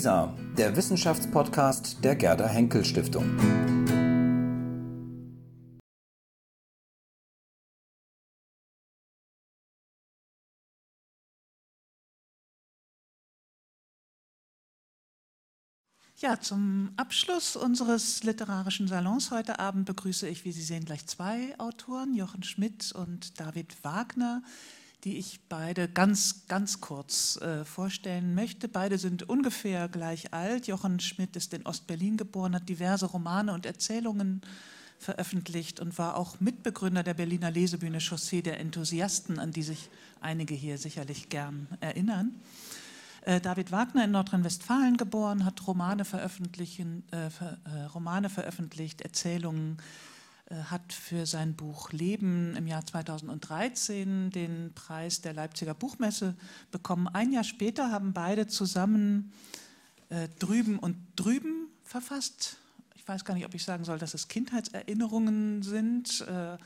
WISA, der Wissenschaftspodcast der Gerda Henkel Stiftung. Ja, zum Abschluss unseres literarischen Salons heute Abend begrüße ich, wie Sie sehen, gleich zwei Autoren, Jochen Schmidt und David Wagner, die ich beide ganz, ganz kurz äh, vorstellen möchte. Beide sind ungefähr gleich alt. Jochen Schmidt ist in Ostberlin geboren, hat diverse Romane und Erzählungen veröffentlicht und war auch Mitbegründer der Berliner Lesebühne Chaussee der Enthusiasten, an die sich einige hier sicherlich gern erinnern. Äh, David Wagner in Nordrhein-Westfalen geboren, hat Romane, veröffentlichen, äh, äh, Romane veröffentlicht, Erzählungen, äh, hat für sein Buch Leben im Jahr 2013 den Preis der Leipziger Buchmesse bekommen. Ein Jahr später haben beide zusammen äh, Drüben und Drüben verfasst. Ich weiß gar nicht, ob ich sagen soll, dass es Kindheitserinnerungen sind. Äh,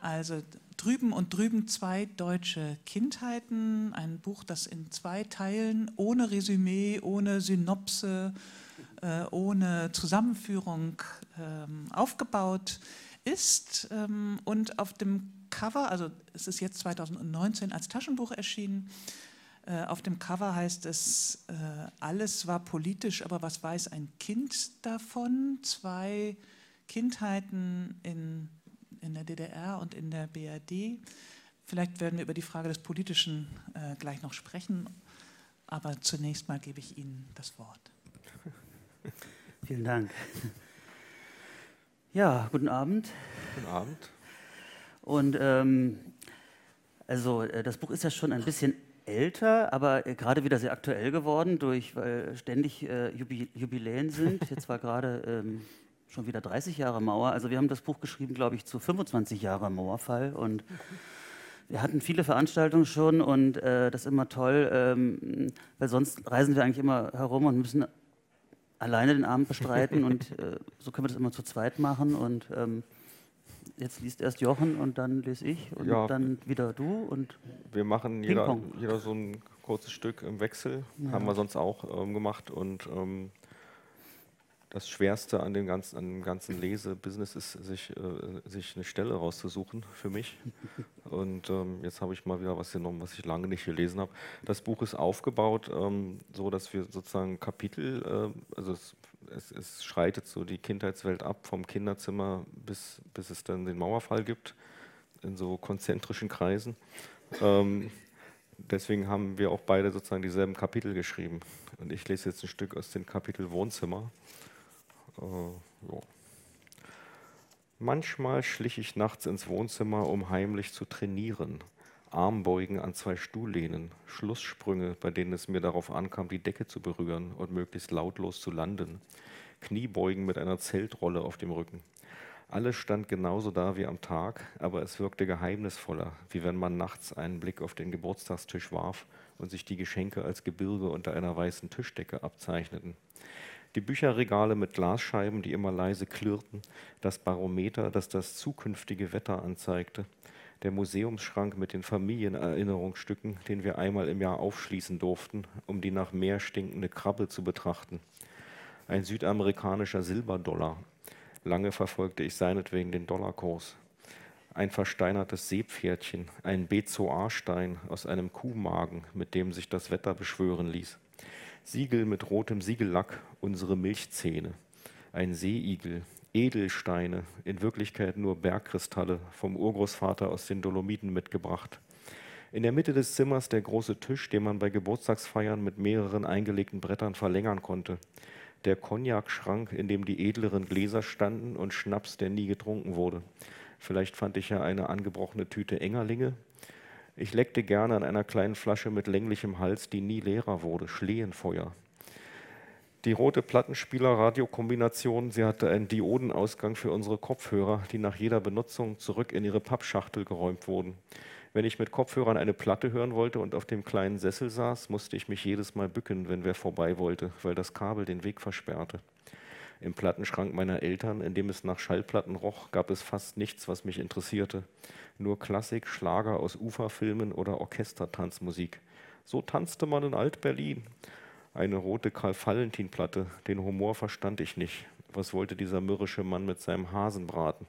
also Drüben und Drüben zwei deutsche Kindheiten, ein Buch, das in zwei Teilen ohne Resümee, ohne Synopse, äh, ohne Zusammenführung ähm, aufgebaut ist. Ähm, und auf dem Cover, also es ist jetzt 2019 als Taschenbuch erschienen, äh, auf dem Cover heißt es, äh, alles war politisch, aber was weiß ein Kind davon? Zwei Kindheiten in in der DDR und in der BRD. Vielleicht werden wir über die Frage des Politischen äh, gleich noch sprechen, aber zunächst mal gebe ich Ihnen das Wort. Vielen Dank. Ja, guten Abend. Guten Abend. Und ähm, also äh, das Buch ist ja schon ein bisschen älter, aber äh, gerade wieder sehr aktuell geworden, durch weil ständig äh, Jubiläen sind. Jetzt war gerade ähm, schon wieder 30 Jahre Mauer. Also wir haben das Buch geschrieben, glaube ich, zu 25 Jahre Mauerfall und wir hatten viele Veranstaltungen schon und äh, das ist immer toll, ähm, weil sonst reisen wir eigentlich immer herum und müssen alleine den Abend bestreiten und äh, so können wir das immer zu zweit machen und ähm, jetzt liest erst Jochen und dann lese ich und ja, dann wieder du und wir machen jeder, jeder, so ein kurzes Stück im Wechsel, ja. haben wir sonst auch ähm, gemacht und ähm, das Schwerste an dem ganzen, an dem ganzen Lesebusiness ist, sich, äh, sich eine Stelle rauszusuchen für mich. Und ähm, jetzt habe ich mal wieder was genommen, was ich lange nicht gelesen habe. Das Buch ist aufgebaut, ähm, so dass wir sozusagen Kapitel, äh, also es, es, es, schreitet so die Kindheitswelt ab vom Kinderzimmer bis, bis es dann den Mauerfall gibt, in so konzentrischen Kreisen. Ähm, deswegen haben wir auch beide sozusagen dieselben Kapitel geschrieben. Und ich lese jetzt ein Stück aus dem Kapitel Wohnzimmer. Äh. Manchmal schlich ich nachts ins Wohnzimmer, um heimlich zu trainieren. Armbeugen an zwei Stuhllehnen, Schlusssprünge, bei denen es mir darauf ankam, die Decke zu berühren und möglichst lautlos zu landen. Kniebeugen mit einer Zeltrolle auf dem Rücken. Alles stand genauso da wie am Tag, aber es wirkte geheimnisvoller, wie wenn man nachts einen Blick auf den Geburtstagstisch warf und sich die Geschenke als Gebirge unter einer weißen Tischdecke abzeichneten die Bücherregale mit Glasscheiben, die immer leise klirrten, das Barometer, das das zukünftige Wetter anzeigte, der Museumsschrank mit den Familienerinnerungsstücken, den wir einmal im Jahr aufschließen durften, um die nach Meer stinkende Krabbe zu betrachten, ein südamerikanischer Silberdollar. Lange verfolgte ich seinetwegen den Dollarkurs. Ein versteinertes Seepferdchen, ein Bezoarstein aus einem Kuhmagen, mit dem sich das Wetter beschwören ließ. Siegel mit rotem Siegellack, unsere Milchzähne. Ein Seeigel, Edelsteine, in Wirklichkeit nur Bergkristalle, vom Urgroßvater aus den Dolomiten mitgebracht. In der Mitte des Zimmers der große Tisch, den man bei Geburtstagsfeiern mit mehreren eingelegten Brettern verlängern konnte. Der Cognac-Schrank, in dem die edleren Gläser standen und Schnaps, der nie getrunken wurde. Vielleicht fand ich ja eine angebrochene Tüte Engerlinge, ich leckte gerne an einer kleinen Flasche mit länglichem Hals, die nie leerer wurde, Schlehenfeuer. Die rote Plattenspieler-Radiokombination, sie hatte einen Diodenausgang für unsere Kopfhörer, die nach jeder Benutzung zurück in ihre Pappschachtel geräumt wurden. Wenn ich mit Kopfhörern eine Platte hören wollte und auf dem kleinen Sessel saß, musste ich mich jedes Mal bücken, wenn wer vorbei wollte, weil das Kabel den Weg versperrte. Im Plattenschrank meiner Eltern, in dem es nach Schallplatten roch, gab es fast nichts, was mich interessierte. Nur Klassik, Schlager aus Uferfilmen oder Orchestertanzmusik. So tanzte man in Alt-Berlin. Eine rote Karl-Valentin-Platte. Den Humor verstand ich nicht. Was wollte dieser mürrische Mann mit seinem Hasenbraten?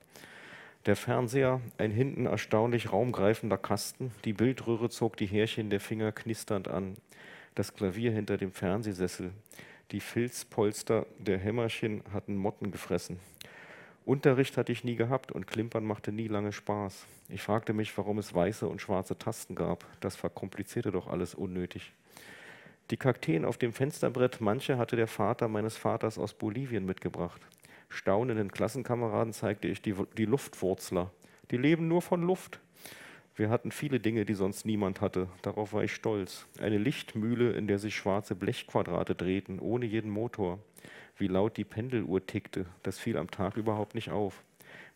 Der Fernseher, ein hinten erstaunlich raumgreifender Kasten, die Bildröhre zog die Härchen der Finger knisternd an. Das Klavier hinter dem Fernsehsessel, die Filzpolster der Hämmerchen hatten Motten gefressen. Unterricht hatte ich nie gehabt und Klimpern machte nie lange Spaß. Ich fragte mich, warum es weiße und schwarze Tasten gab. Das verkomplizierte doch alles unnötig. Die Kakteen auf dem Fensterbrett, manche hatte der Vater meines Vaters aus Bolivien mitgebracht. Staunenden Klassenkameraden zeigte ich die, die Luftwurzler. Die leben nur von Luft. Wir hatten viele Dinge, die sonst niemand hatte. Darauf war ich stolz. Eine Lichtmühle, in der sich schwarze Blechquadrate drehten, ohne jeden Motor. Wie laut die Pendeluhr tickte, das fiel am Tag überhaupt nicht auf.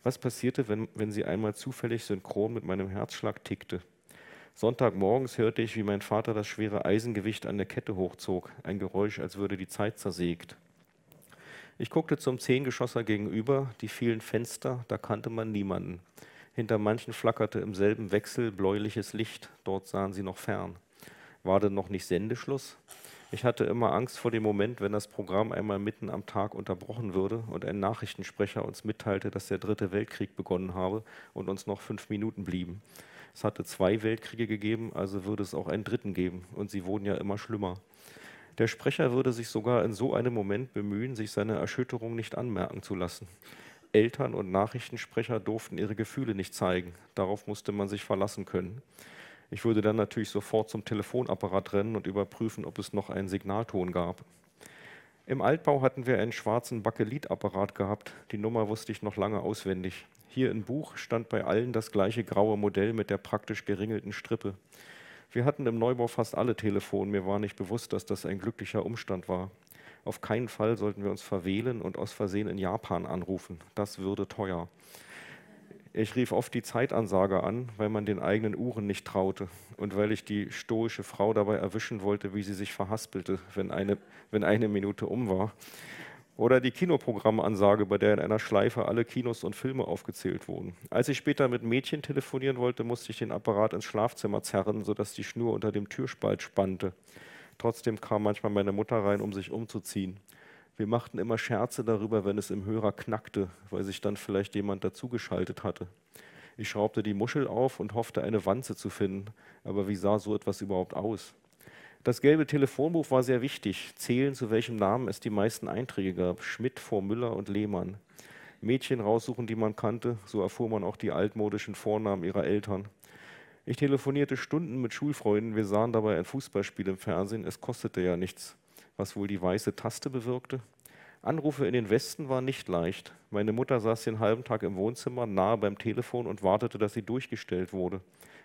Was passierte, wenn, wenn sie einmal zufällig synchron mit meinem Herzschlag tickte? Sonntagmorgens hörte ich, wie mein Vater das schwere Eisengewicht an der Kette hochzog, ein Geräusch, als würde die Zeit zersägt. Ich guckte zum Zehngeschosser gegenüber, die vielen Fenster, da kannte man niemanden. Hinter manchen flackerte im selben Wechsel bläuliches Licht, dort sahen sie noch fern. War denn noch nicht Sendeschluss? Ich hatte immer Angst vor dem Moment, wenn das Programm einmal mitten am Tag unterbrochen würde und ein Nachrichtensprecher uns mitteilte, dass der Dritte Weltkrieg begonnen habe und uns noch fünf Minuten blieben. Es hatte zwei Weltkriege gegeben, also würde es auch einen dritten geben, und sie wurden ja immer schlimmer. Der Sprecher würde sich sogar in so einem Moment bemühen, sich seine Erschütterung nicht anmerken zu lassen. Eltern und Nachrichtensprecher durften ihre Gefühle nicht zeigen. Darauf musste man sich verlassen können. Ich würde dann natürlich sofort zum Telefonapparat rennen und überprüfen, ob es noch einen Signalton gab. Im Altbau hatten wir einen schwarzen Bakelitapparat gehabt. Die Nummer wusste ich noch lange auswendig. Hier im Buch stand bei allen das gleiche graue Modell mit der praktisch geringelten Strippe. Wir hatten im Neubau fast alle Telefone. Mir war nicht bewusst, dass das ein glücklicher Umstand war. Auf keinen Fall sollten wir uns verwählen und aus Versehen in Japan anrufen. Das würde teuer. Ich rief oft die Zeitansage an, weil man den eigenen Uhren nicht traute und weil ich die stoische Frau dabei erwischen wollte, wie sie sich verhaspelte, wenn eine, wenn eine Minute um war. Oder die Kinoprogrammansage, bei der in einer Schleife alle Kinos und Filme aufgezählt wurden. Als ich später mit Mädchen telefonieren wollte, musste ich den Apparat ins Schlafzimmer zerren, sodass die Schnur unter dem Türspalt spannte. Trotzdem kam manchmal meine Mutter rein, um sich umzuziehen. Wir machten immer Scherze darüber, wenn es im Hörer knackte, weil sich dann vielleicht jemand dazugeschaltet hatte. Ich schraubte die Muschel auf und hoffte, eine Wanze zu finden. Aber wie sah so etwas überhaupt aus? Das gelbe Telefonbuch war sehr wichtig. Zählen, zu welchem Namen es die meisten Einträge gab. Schmidt vor Müller und Lehmann. Mädchen raussuchen, die man kannte. So erfuhr man auch die altmodischen Vornamen ihrer Eltern. Ich telefonierte Stunden mit Schulfreunden. Wir sahen dabei ein Fußballspiel im Fernsehen. Es kostete ja nichts. Was wohl die weiße Taste bewirkte? Anrufe in den Westen waren nicht leicht. Meine Mutter saß den halben Tag im Wohnzimmer, nahe beim Telefon und wartete, dass sie durchgestellt wurde.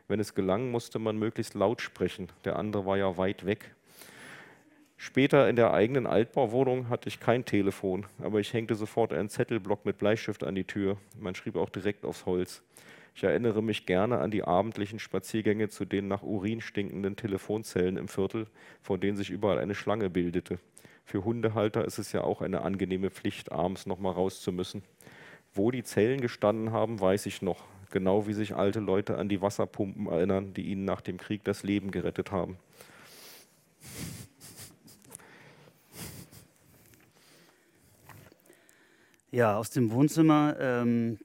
Wenn es gelang, musste man möglichst laut sprechen. Der andere war ja weit weg. Später in der eigenen Altbauwohnung hatte ich kein Telefon, aber ich hängte sofort einen Zettelblock mit Bleistift an die Tür. Man schrieb auch direkt aufs Holz. Ich erinnere mich gerne an die abendlichen Spaziergänge zu den nach Urin stinkenden Telefonzellen im Viertel, vor denen sich überall eine Schlange bildete. Für Hundehalter ist es ja auch eine angenehme Pflicht, abends noch mal raus zu müssen. Wo die Zellen gestanden haben, weiß ich noch genau wie sich alte Leute an die Wasserpumpen erinnern, die ihnen nach dem Krieg das Leben gerettet haben. Ja, aus dem Wohnzimmer ähm,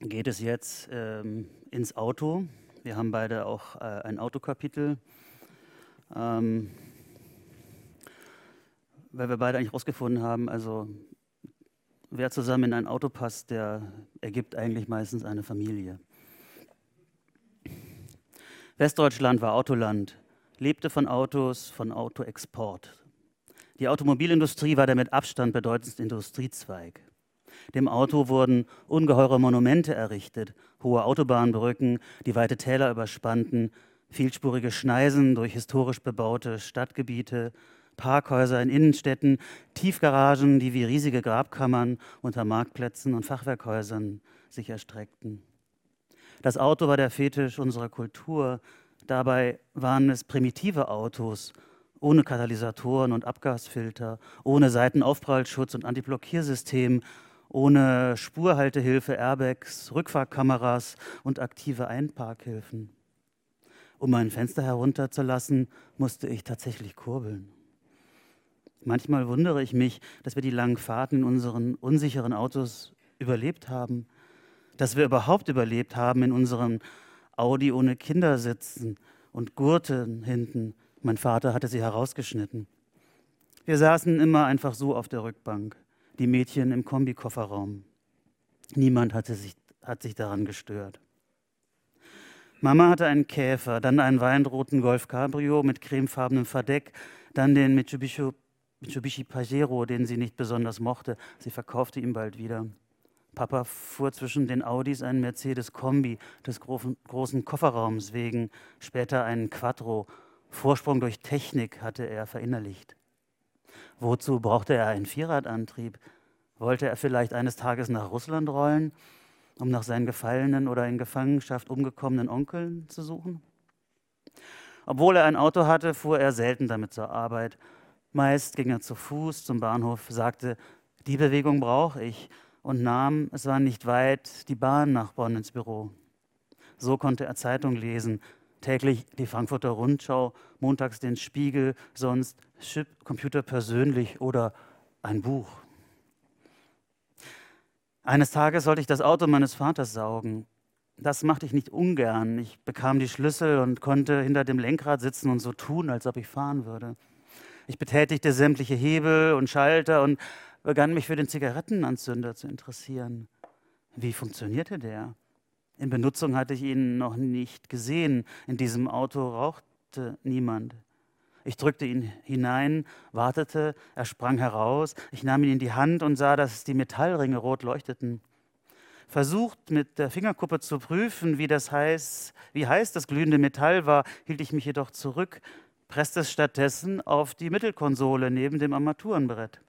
geht es jetzt ähm, ins Auto. Wir haben beide auch äh, ein Autokapitel. Ähm, weil wir beide eigentlich rausgefunden haben, also wer zusammen in ein Auto passt, der ergibt eigentlich meistens eine Familie. Westdeutschland war Autoland, lebte von Autos, von Autoexport. Die Automobilindustrie war der mit Abstand bedeutendste Industriezweig. Dem Auto wurden ungeheure Monumente errichtet, hohe Autobahnbrücken, die weite Täler überspannten, vielspurige Schneisen durch historisch bebaute Stadtgebiete, Parkhäuser in Innenstädten, Tiefgaragen, die wie riesige Grabkammern unter Marktplätzen und Fachwerkhäusern sich erstreckten. Das Auto war der Fetisch unserer Kultur. Dabei waren es primitive Autos, ohne Katalysatoren und Abgasfilter, ohne Seitenaufprallschutz und Antiblockiersystem, ohne Spurhaltehilfe, Airbags, Rückfahrkameras und aktive Einparkhilfen. Um mein Fenster herunterzulassen, musste ich tatsächlich kurbeln. Manchmal wundere ich mich, dass wir die langen Fahrten in unseren unsicheren Autos überlebt haben, dass wir überhaupt überlebt haben in unserem Audi ohne Kindersitzen und Gurten hinten. Mein Vater hatte sie herausgeschnitten. Wir saßen immer einfach so auf der Rückbank, die Mädchen im Kombikofferraum. Niemand hatte sich, hat sich daran gestört. Mama hatte einen Käfer, dann einen weinroten Golf Cabrio mit cremefarbenem Verdeck, dann den Mitsubishi, Mitsubishi Pajero, den sie nicht besonders mochte. Sie verkaufte ihn bald wieder. Papa fuhr zwischen den Audis einen Mercedes Kombi des großen Kofferraums wegen, später einen Quattro. Vorsprung durch Technik hatte er verinnerlicht. Wozu brauchte er einen Vierradantrieb? Wollte er vielleicht eines Tages nach Russland rollen, um nach seinen gefallenen oder in Gefangenschaft umgekommenen Onkeln zu suchen? Obwohl er ein Auto hatte, fuhr er selten damit zur Arbeit. Meist ging er zu Fuß zum Bahnhof, sagte, die Bewegung brauche ich und nahm, es war nicht weit, die Bahn nach Bonn ins Büro. So konnte er Zeitung lesen, täglich die Frankfurter Rundschau, montags den Spiegel, sonst Chip, Computer persönlich oder ein Buch. Eines Tages sollte ich das Auto meines Vaters saugen. Das machte ich nicht ungern. Ich bekam die Schlüssel und konnte hinter dem Lenkrad sitzen und so tun, als ob ich fahren würde. Ich betätigte sämtliche Hebel und Schalter und begann mich für den Zigarettenanzünder zu interessieren. Wie funktionierte der? In Benutzung hatte ich ihn noch nicht gesehen. In diesem Auto rauchte niemand. Ich drückte ihn hinein, wartete, er sprang heraus. Ich nahm ihn in die Hand und sah, dass die Metallringe rot leuchteten. Versucht mit der Fingerkuppe zu prüfen, wie das heiß, wie heiß das glühende Metall war, hielt ich mich jedoch zurück, presste es stattdessen auf die Mittelkonsole neben dem Armaturenbrett.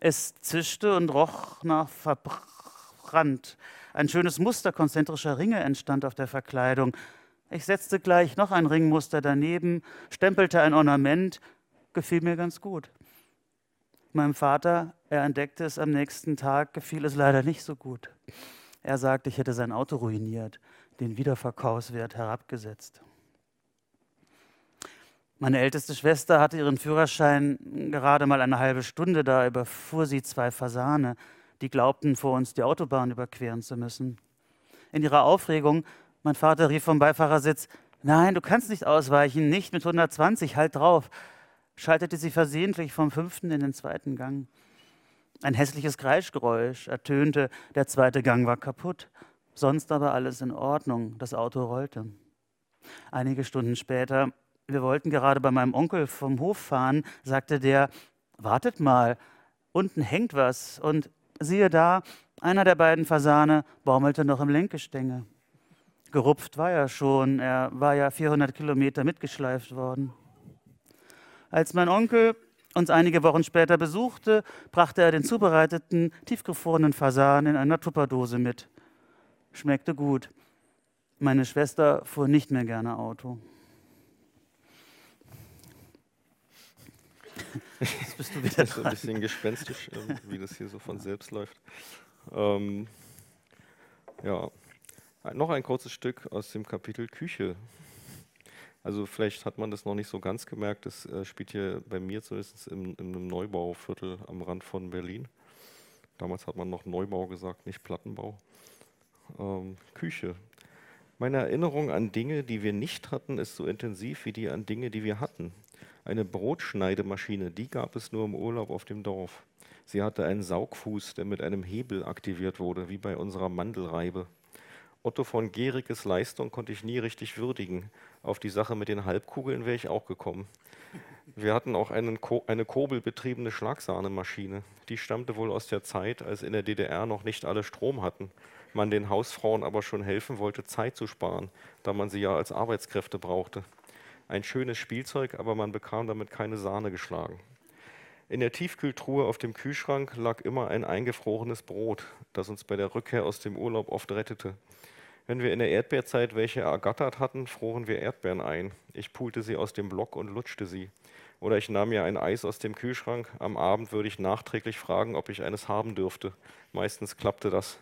Es zischte und roch nach verbrannt. Ein schönes Muster konzentrischer Ringe entstand auf der Verkleidung. Ich setzte gleich noch ein Ringmuster daneben, stempelte ein Ornament, gefiel mir ganz gut. Meinem Vater, er entdeckte es am nächsten Tag, gefiel es leider nicht so gut. Er sagte, ich hätte sein Auto ruiniert, den Wiederverkaufswert herabgesetzt. Meine älteste Schwester hatte ihren Führerschein gerade mal eine halbe Stunde, da überfuhr sie zwei Fasane, die glaubten, vor uns die Autobahn überqueren zu müssen. In ihrer Aufregung, mein Vater rief vom Beifahrersitz, Nein, du kannst nicht ausweichen, nicht mit 120, halt drauf, schaltete sie versehentlich vom fünften in den zweiten Gang. Ein hässliches Kreischgeräusch ertönte, der zweite Gang war kaputt, sonst aber alles in Ordnung, das Auto rollte. Einige Stunden später wir wollten gerade bei meinem Onkel vom Hof fahren, sagte der, wartet mal, unten hängt was. Und siehe da, einer der beiden Fasane baumelte noch im Lenkgestänge. Gerupft war er schon, er war ja 400 Kilometer mitgeschleift worden. Als mein Onkel uns einige Wochen später besuchte, brachte er den zubereiteten, tiefgefrorenen Fasan in einer Tupperdose mit. Schmeckte gut. Meine Schwester fuhr nicht mehr gerne Auto. Jetzt bist du wieder das ist ein bisschen gespenstisch, ähm, wie das hier so von selbst läuft. Ähm, ja, noch ein kurzes Stück aus dem Kapitel Küche. Also vielleicht hat man das noch nicht so ganz gemerkt. Das äh, spielt hier bei mir zumindest in, in einem Neubauviertel am Rand von Berlin. Damals hat man noch Neubau gesagt, nicht Plattenbau. Ähm, Küche. Meine Erinnerung an Dinge, die wir nicht hatten, ist so intensiv wie die an Dinge, die wir hatten. Eine Brotschneidemaschine, die gab es nur im Urlaub auf dem Dorf. Sie hatte einen Saugfuß, der mit einem Hebel aktiviert wurde, wie bei unserer Mandelreibe. Otto von Geriges Leistung konnte ich nie richtig würdigen. Auf die Sache mit den Halbkugeln wäre ich auch gekommen. Wir hatten auch einen, eine kurbelbetriebene Schlagsahnemamaschine. Die stammte wohl aus der Zeit, als in der DDR noch nicht alle Strom hatten. Man den Hausfrauen aber schon helfen wollte, Zeit zu sparen, da man sie ja als Arbeitskräfte brauchte ein schönes Spielzeug, aber man bekam damit keine Sahne geschlagen. In der Tiefkühltruhe auf dem Kühlschrank lag immer ein eingefrorenes Brot, das uns bei der Rückkehr aus dem Urlaub oft rettete. Wenn wir in der Erdbeerzeit welche ergattert hatten, froren wir Erdbeeren ein. Ich pulte sie aus dem Block und lutschte sie. Oder ich nahm mir ein Eis aus dem Kühlschrank. Am Abend würde ich nachträglich fragen, ob ich eines haben dürfte. Meistens klappte das.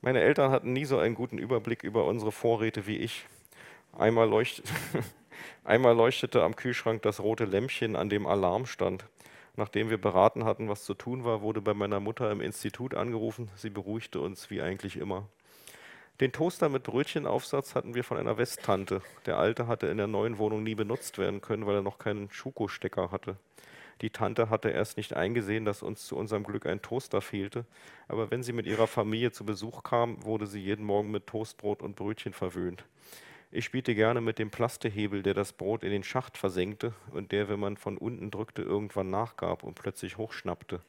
Meine Eltern hatten nie so einen guten Überblick über unsere Vorräte wie ich. Einmal leuchtete. Einmal leuchtete am Kühlschrank das rote Lämpchen, an dem Alarm stand. Nachdem wir beraten hatten, was zu tun war, wurde bei meiner Mutter im Institut angerufen. Sie beruhigte uns wie eigentlich immer. Den Toaster mit Brötchenaufsatz hatten wir von einer Westtante. Der alte hatte in der neuen Wohnung nie benutzt werden können, weil er noch keinen Schuko-Stecker hatte. Die Tante hatte erst nicht eingesehen, dass uns zu unserem Glück ein Toaster fehlte, aber wenn sie mit ihrer Familie zu Besuch kam, wurde sie jeden Morgen mit Toastbrot und Brötchen verwöhnt. Ich spielte gerne mit dem Plastehebel, der das Brot in den Schacht versenkte und der, wenn man von unten drückte, irgendwann nachgab und plötzlich hochschnappte.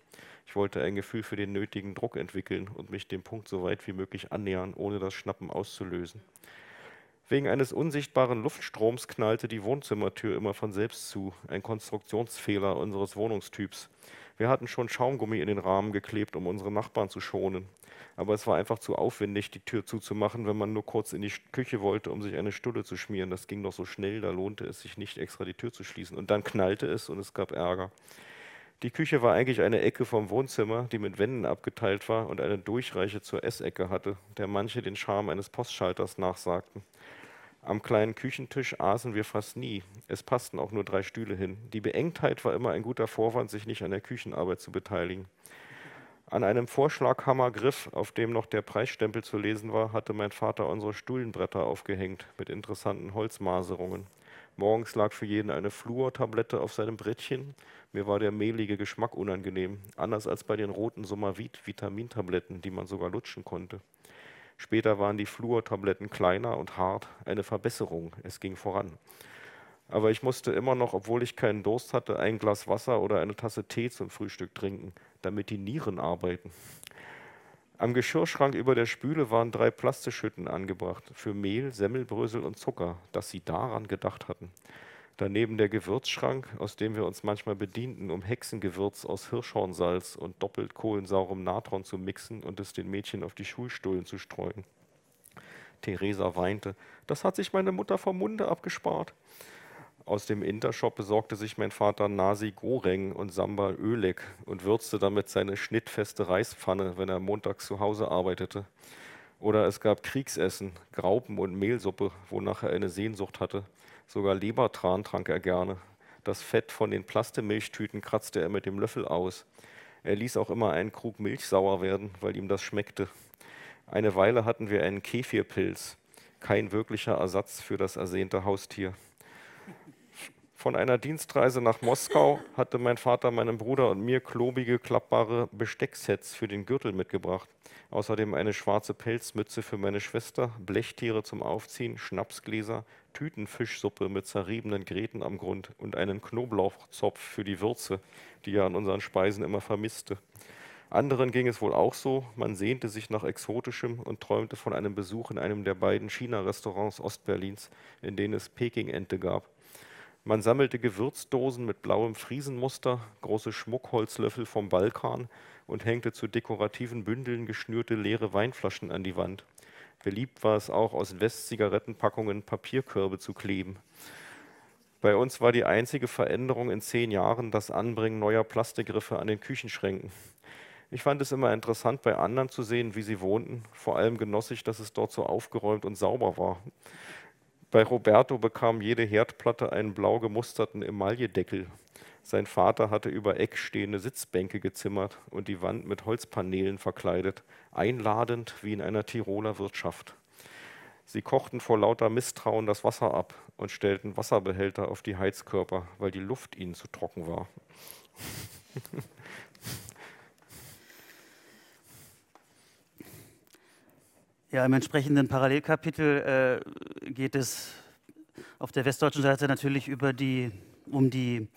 Ich wollte ein Gefühl für den nötigen Druck entwickeln und mich dem Punkt so weit wie möglich annähern, ohne das Schnappen auszulösen. Wegen eines unsichtbaren Luftstroms knallte die Wohnzimmertür immer von selbst zu, ein Konstruktionsfehler unseres Wohnungstyps. Wir hatten schon Schaumgummi in den Rahmen geklebt, um unsere Nachbarn zu schonen. Aber es war einfach zu aufwendig, die Tür zuzumachen, wenn man nur kurz in die Küche wollte, um sich eine Stulle zu schmieren. Das ging doch so schnell, da lohnte es sich nicht, extra die Tür zu schließen. Und dann knallte es und es gab Ärger. Die Küche war eigentlich eine Ecke vom Wohnzimmer, die mit Wänden abgeteilt war und eine Durchreiche zur Essecke hatte, der manche den Charme eines Postschalters nachsagten. Am kleinen Küchentisch aßen wir fast nie. Es passten auch nur drei Stühle hin. Die Beengtheit war immer ein guter Vorwand, sich nicht an der Küchenarbeit zu beteiligen. An einem Vorschlaghammergriff, auf dem noch der Preisstempel zu lesen war, hatte mein Vater unsere Stuhlenbretter aufgehängt mit interessanten Holzmaserungen. Morgens lag für jeden eine Fluortablette auf seinem Brettchen. Mir war der mehlige Geschmack unangenehm, anders als bei den roten Somavit-Vitamintabletten, die man sogar lutschen konnte. Später waren die Fluortabletten kleiner und hart, eine Verbesserung, es ging voran. Aber ich musste immer noch, obwohl ich keinen Durst hatte, ein Glas Wasser oder eine Tasse Tee zum Frühstück trinken, damit die Nieren arbeiten. Am Geschirrschrank über der Spüle waren drei Plastischhütten angebracht für Mehl, Semmelbrösel und Zucker, dass sie daran gedacht hatten. Daneben der Gewürzschrank, aus dem wir uns manchmal bedienten, um Hexengewürz aus Hirschhornsalz und doppelt kohlensaurem Natron zu mixen und es den Mädchen auf die Schulstullen zu streuen. Theresa weinte. Das hat sich meine Mutter vom Munde abgespart. Aus dem Intershop besorgte sich mein Vater Nasi Goreng und Samba Ölek und würzte damit seine schnittfeste Reispfanne, wenn er montags zu Hause arbeitete. Oder es gab Kriegsessen, Graupen und Mehlsuppe, wonach er eine Sehnsucht hatte. Sogar Lebertran trank er gerne. Das Fett von den Plastemilchtüten kratzte er mit dem Löffel aus. Er ließ auch immer einen Krug Milch sauer werden, weil ihm das schmeckte. Eine Weile hatten wir einen Kefirpilz, kein wirklicher Ersatz für das ersehnte Haustier. Von einer Dienstreise nach Moskau hatte mein Vater meinem Bruder und mir klobige, klappbare Bestecksets für den Gürtel mitgebracht. Außerdem eine schwarze Pelzmütze für meine Schwester, Blechtiere zum Aufziehen, Schnapsgläser, Tütenfischsuppe mit zerriebenen Gräten am Grund und einen Knoblauchzopf für die Würze, die er an unseren Speisen immer vermisste. Anderen ging es wohl auch so, man sehnte sich nach Exotischem und träumte von einem Besuch in einem der beiden China-Restaurants Ostberlins, in denen es Peking-Ente gab. Man sammelte Gewürzdosen mit blauem Friesenmuster, große Schmuckholzlöffel vom Balkan und hängte zu dekorativen Bündeln geschnürte leere Weinflaschen an die Wand. Beliebt war es auch, aus West-Zigarettenpackungen Papierkörbe zu kleben. Bei uns war die einzige Veränderung in zehn Jahren das Anbringen neuer Plastikgriffe an den Küchenschränken. Ich fand es immer interessant, bei anderen zu sehen, wie sie wohnten. Vor allem genoss ich, dass es dort so aufgeräumt und sauber war. Bei Roberto bekam jede Herdplatte einen blau gemusterten Emailledeckel. Sein Vater hatte über Eck stehende Sitzbänke gezimmert und die Wand mit Holzpaneelen verkleidet, einladend wie in einer Tiroler Wirtschaft. Sie kochten vor lauter Misstrauen das Wasser ab und stellten Wasserbehälter auf die Heizkörper, weil die Luft ihnen zu trocken war. Ja, im entsprechenden Parallelkapitel äh, geht es auf der westdeutschen Seite natürlich über die, um die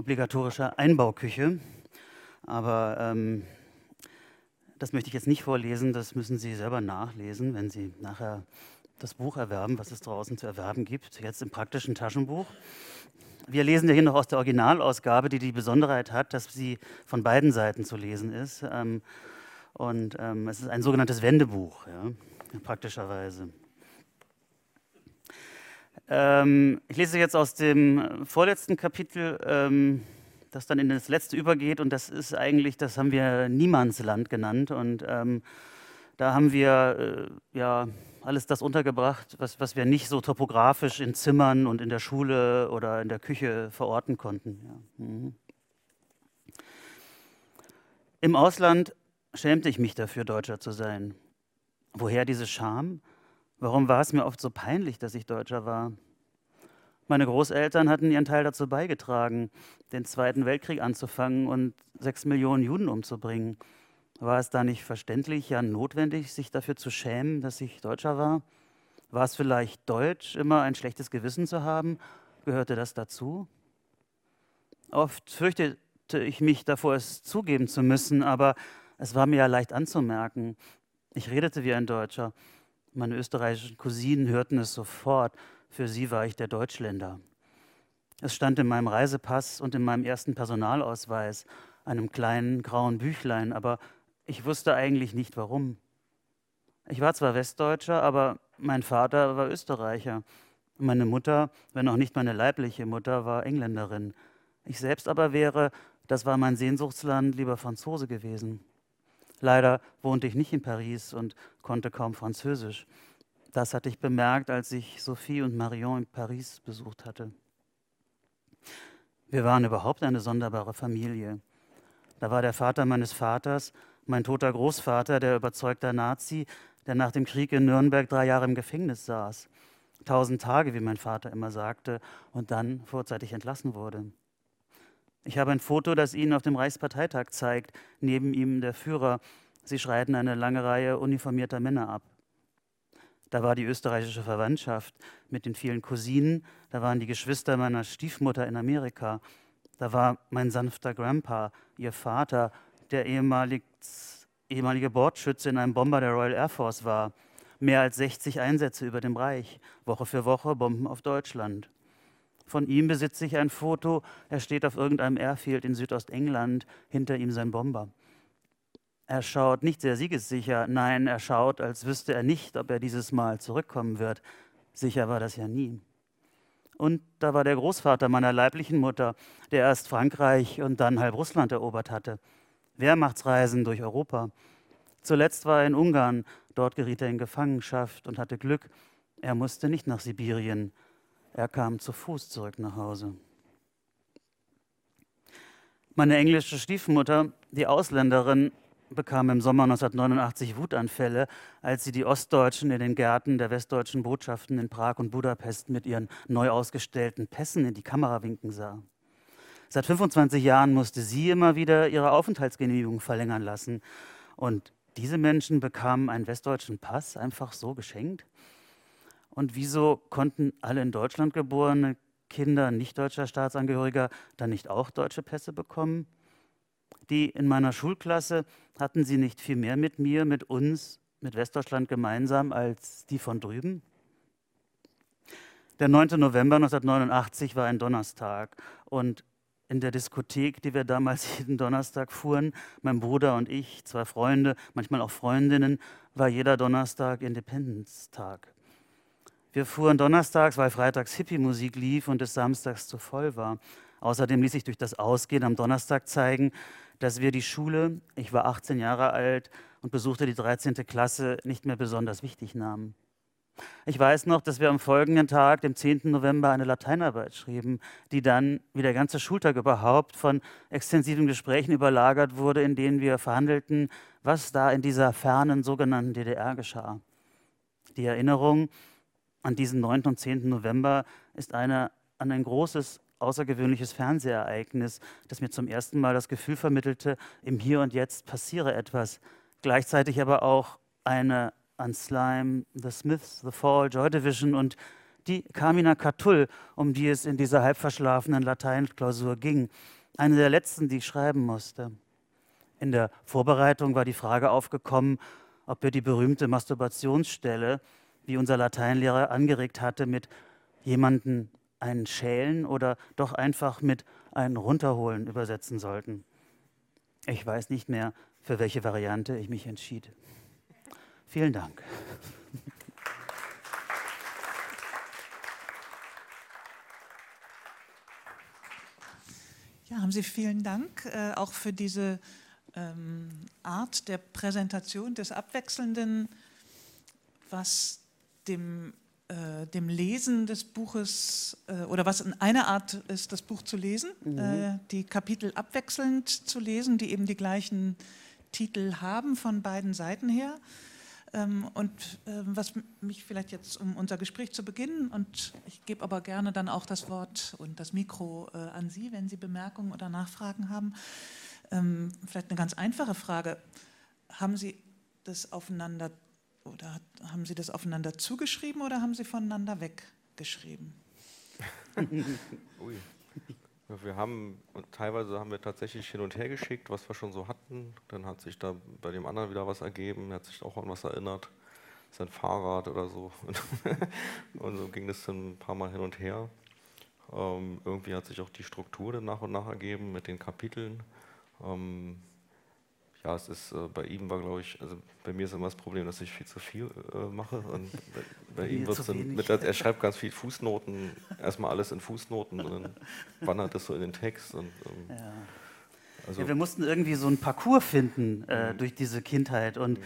obligatorische Einbauküche. Aber ähm, das möchte ich jetzt nicht vorlesen, das müssen Sie selber nachlesen, wenn Sie nachher das Buch erwerben, was es draußen zu erwerben gibt, jetzt im praktischen Taschenbuch. Wir lesen ja hier noch aus der Originalausgabe, die die Besonderheit hat, dass sie von beiden Seiten zu lesen ist. Ähm, und ähm, es ist ein sogenanntes Wendebuch, ja, praktischerweise. Ähm, ich lese jetzt aus dem vorletzten Kapitel, ähm, das dann in das letzte übergeht. Und das ist eigentlich, das haben wir Niemandsland genannt. Und ähm, da haben wir äh, ja alles das untergebracht, was, was wir nicht so topografisch in Zimmern und in der Schule oder in der Küche verorten konnten. Ja. Mhm. Im Ausland schämte ich mich dafür, Deutscher zu sein. Woher diese Scham? Warum war es mir oft so peinlich, dass ich Deutscher war? Meine Großeltern hatten ihren Teil dazu beigetragen, den Zweiten Weltkrieg anzufangen und sechs Millionen Juden umzubringen. War es da nicht verständlich, ja notwendig, sich dafür zu schämen, dass ich Deutscher war? War es vielleicht deutsch, immer ein schlechtes Gewissen zu haben? Gehörte das dazu? Oft fürchtete ich mich davor, es zugeben zu müssen, aber es war mir ja leicht anzumerken. Ich redete wie ein Deutscher. Meine österreichischen Cousinen hörten es sofort. Für sie war ich der Deutschländer. Es stand in meinem Reisepass und in meinem ersten Personalausweis, einem kleinen grauen Büchlein, aber ich wusste eigentlich nicht warum. Ich war zwar Westdeutscher, aber mein Vater war Österreicher. Meine Mutter, wenn auch nicht meine leibliche Mutter, war Engländerin. Ich selbst aber wäre, das war mein Sehnsuchtsland, lieber Franzose gewesen. Leider wohnte ich nicht in Paris und konnte kaum Französisch. Das hatte ich bemerkt, als ich Sophie und Marion in Paris besucht hatte. Wir waren überhaupt eine sonderbare Familie. Da war der Vater meines Vaters, mein toter Großvater, der überzeugter Nazi, der nach dem Krieg in Nürnberg drei Jahre im Gefängnis saß. Tausend Tage, wie mein Vater immer sagte, und dann vorzeitig entlassen wurde. Ich habe ein Foto, das ihn auf dem Reichsparteitag zeigt, neben ihm der Führer. Sie schreiten eine lange Reihe uniformierter Männer ab. Da war die österreichische Verwandtschaft mit den vielen Cousinen, da waren die Geschwister meiner Stiefmutter in Amerika, da war mein sanfter Grandpa, ihr Vater, der ehemalig, ehemalige Bordschütze in einem Bomber der Royal Air Force war. Mehr als 60 Einsätze über dem Reich, Woche für Woche Bomben auf Deutschland. Von ihm besitze ich ein Foto, er steht auf irgendeinem Airfield in Südostengland, hinter ihm sein Bomber. Er schaut nicht sehr siegessicher, nein, er schaut, als wüsste er nicht, ob er dieses Mal zurückkommen wird. Sicher war das ja nie. Und da war der Großvater meiner leiblichen Mutter, der erst Frankreich und dann halb Russland erobert hatte. Wehrmachtsreisen durch Europa. Zuletzt war er in Ungarn, dort geriet er in Gefangenschaft und hatte Glück. Er musste nicht nach Sibirien, er kam zu Fuß zurück nach Hause. Meine englische Stiefmutter, die Ausländerin, bekam im Sommer 1989 Wutanfälle, als sie die Ostdeutschen in den Gärten der westdeutschen Botschaften in Prag und Budapest mit ihren neu ausgestellten Pässen in die Kamera winken sah. Seit 25 Jahren musste sie immer wieder ihre Aufenthaltsgenehmigung verlängern lassen. Und diese Menschen bekamen einen westdeutschen Pass einfach so geschenkt? Und wieso konnten alle in Deutschland geborene Kinder nicht deutscher Staatsangehöriger dann nicht auch deutsche Pässe bekommen? Die in meiner Schulklasse hatten sie nicht viel mehr mit mir, mit uns, mit Westdeutschland gemeinsam als die von drüben? Der 9. November 1989 war ein Donnerstag und in der Diskothek, die wir damals jeden Donnerstag fuhren, mein Bruder und ich, zwei Freunde, manchmal auch Freundinnen, war jeder Donnerstag Independence-Tag. Wir fuhren donnerstags, weil freitags Hippie-Musik lief und es samstags zu voll war. Außerdem ließ sich durch das Ausgehen am Donnerstag zeigen, dass wir die Schule, ich war 18 Jahre alt und besuchte die 13. Klasse, nicht mehr besonders wichtig nahmen. Ich weiß noch, dass wir am folgenden Tag, dem 10. November, eine Lateinarbeit schrieben, die dann, wie der ganze Schultag überhaupt, von extensiven Gesprächen überlagert wurde, in denen wir verhandelten, was da in dieser fernen sogenannten DDR geschah. Die Erinnerung an diesen 9. und 10. November ist eine, an ein großes, außergewöhnliches Fernsehereignis, das mir zum ersten Mal das Gefühl vermittelte, im Hier und Jetzt passiere etwas. Gleichzeitig aber auch eine an Slime, The Smiths, The Fall, Joy Division und die Carmina Catull, um die es in dieser halb verschlafenen Lateinklausur ging. Eine der letzten, die ich schreiben musste. In der Vorbereitung war die Frage aufgekommen, ob wir die berühmte Masturbationsstelle, wie unser Lateinlehrer angeregt hatte, mit jemanden einen schälen oder doch einfach mit einen runterholen übersetzen sollten. Ich weiß nicht mehr, für welche Variante ich mich entschied. Vielen Dank. Ja, haben Sie vielen Dank äh, auch für diese ähm, Art der Präsentation des Abwechselnden, was dem, äh, dem Lesen des Buches äh, oder was in einer Art ist, das Buch zu lesen, mhm. äh, die Kapitel abwechselnd zu lesen, die eben die gleichen Titel haben von beiden Seiten her. Ähm, und äh, was mich vielleicht jetzt, um unser Gespräch zu beginnen, und ich gebe aber gerne dann auch das Wort und das Mikro äh, an Sie, wenn Sie Bemerkungen oder Nachfragen haben. Ähm, vielleicht eine ganz einfache Frage. Haben Sie das aufeinander oder haben Sie das aufeinander zugeschrieben oder haben Sie voneinander weggeschrieben? Ui. Wir haben, teilweise haben wir tatsächlich hin und her geschickt, was wir schon so hatten. Dann hat sich da bei dem anderen wieder was ergeben, er hat sich auch an was erinnert, sein Fahrrad oder so. und so ging das dann ein paar Mal hin und her. Ähm, irgendwie hat sich auch die Struktur dann nach und nach ergeben mit den Kapiteln. Ähm, ja, es ist äh, bei ihm war, glaube ich, also bei mir ist immer das Problem, dass ich viel zu viel äh, mache. Und bei, bei ihm wird es dann, mit, er schreibt ganz viel Fußnoten, erstmal alles in Fußnoten und dann wandert das so in den Text. Und, ähm, ja. Also ja, wir mussten irgendwie so ein Parcours finden äh, mhm. durch diese Kindheit und mhm.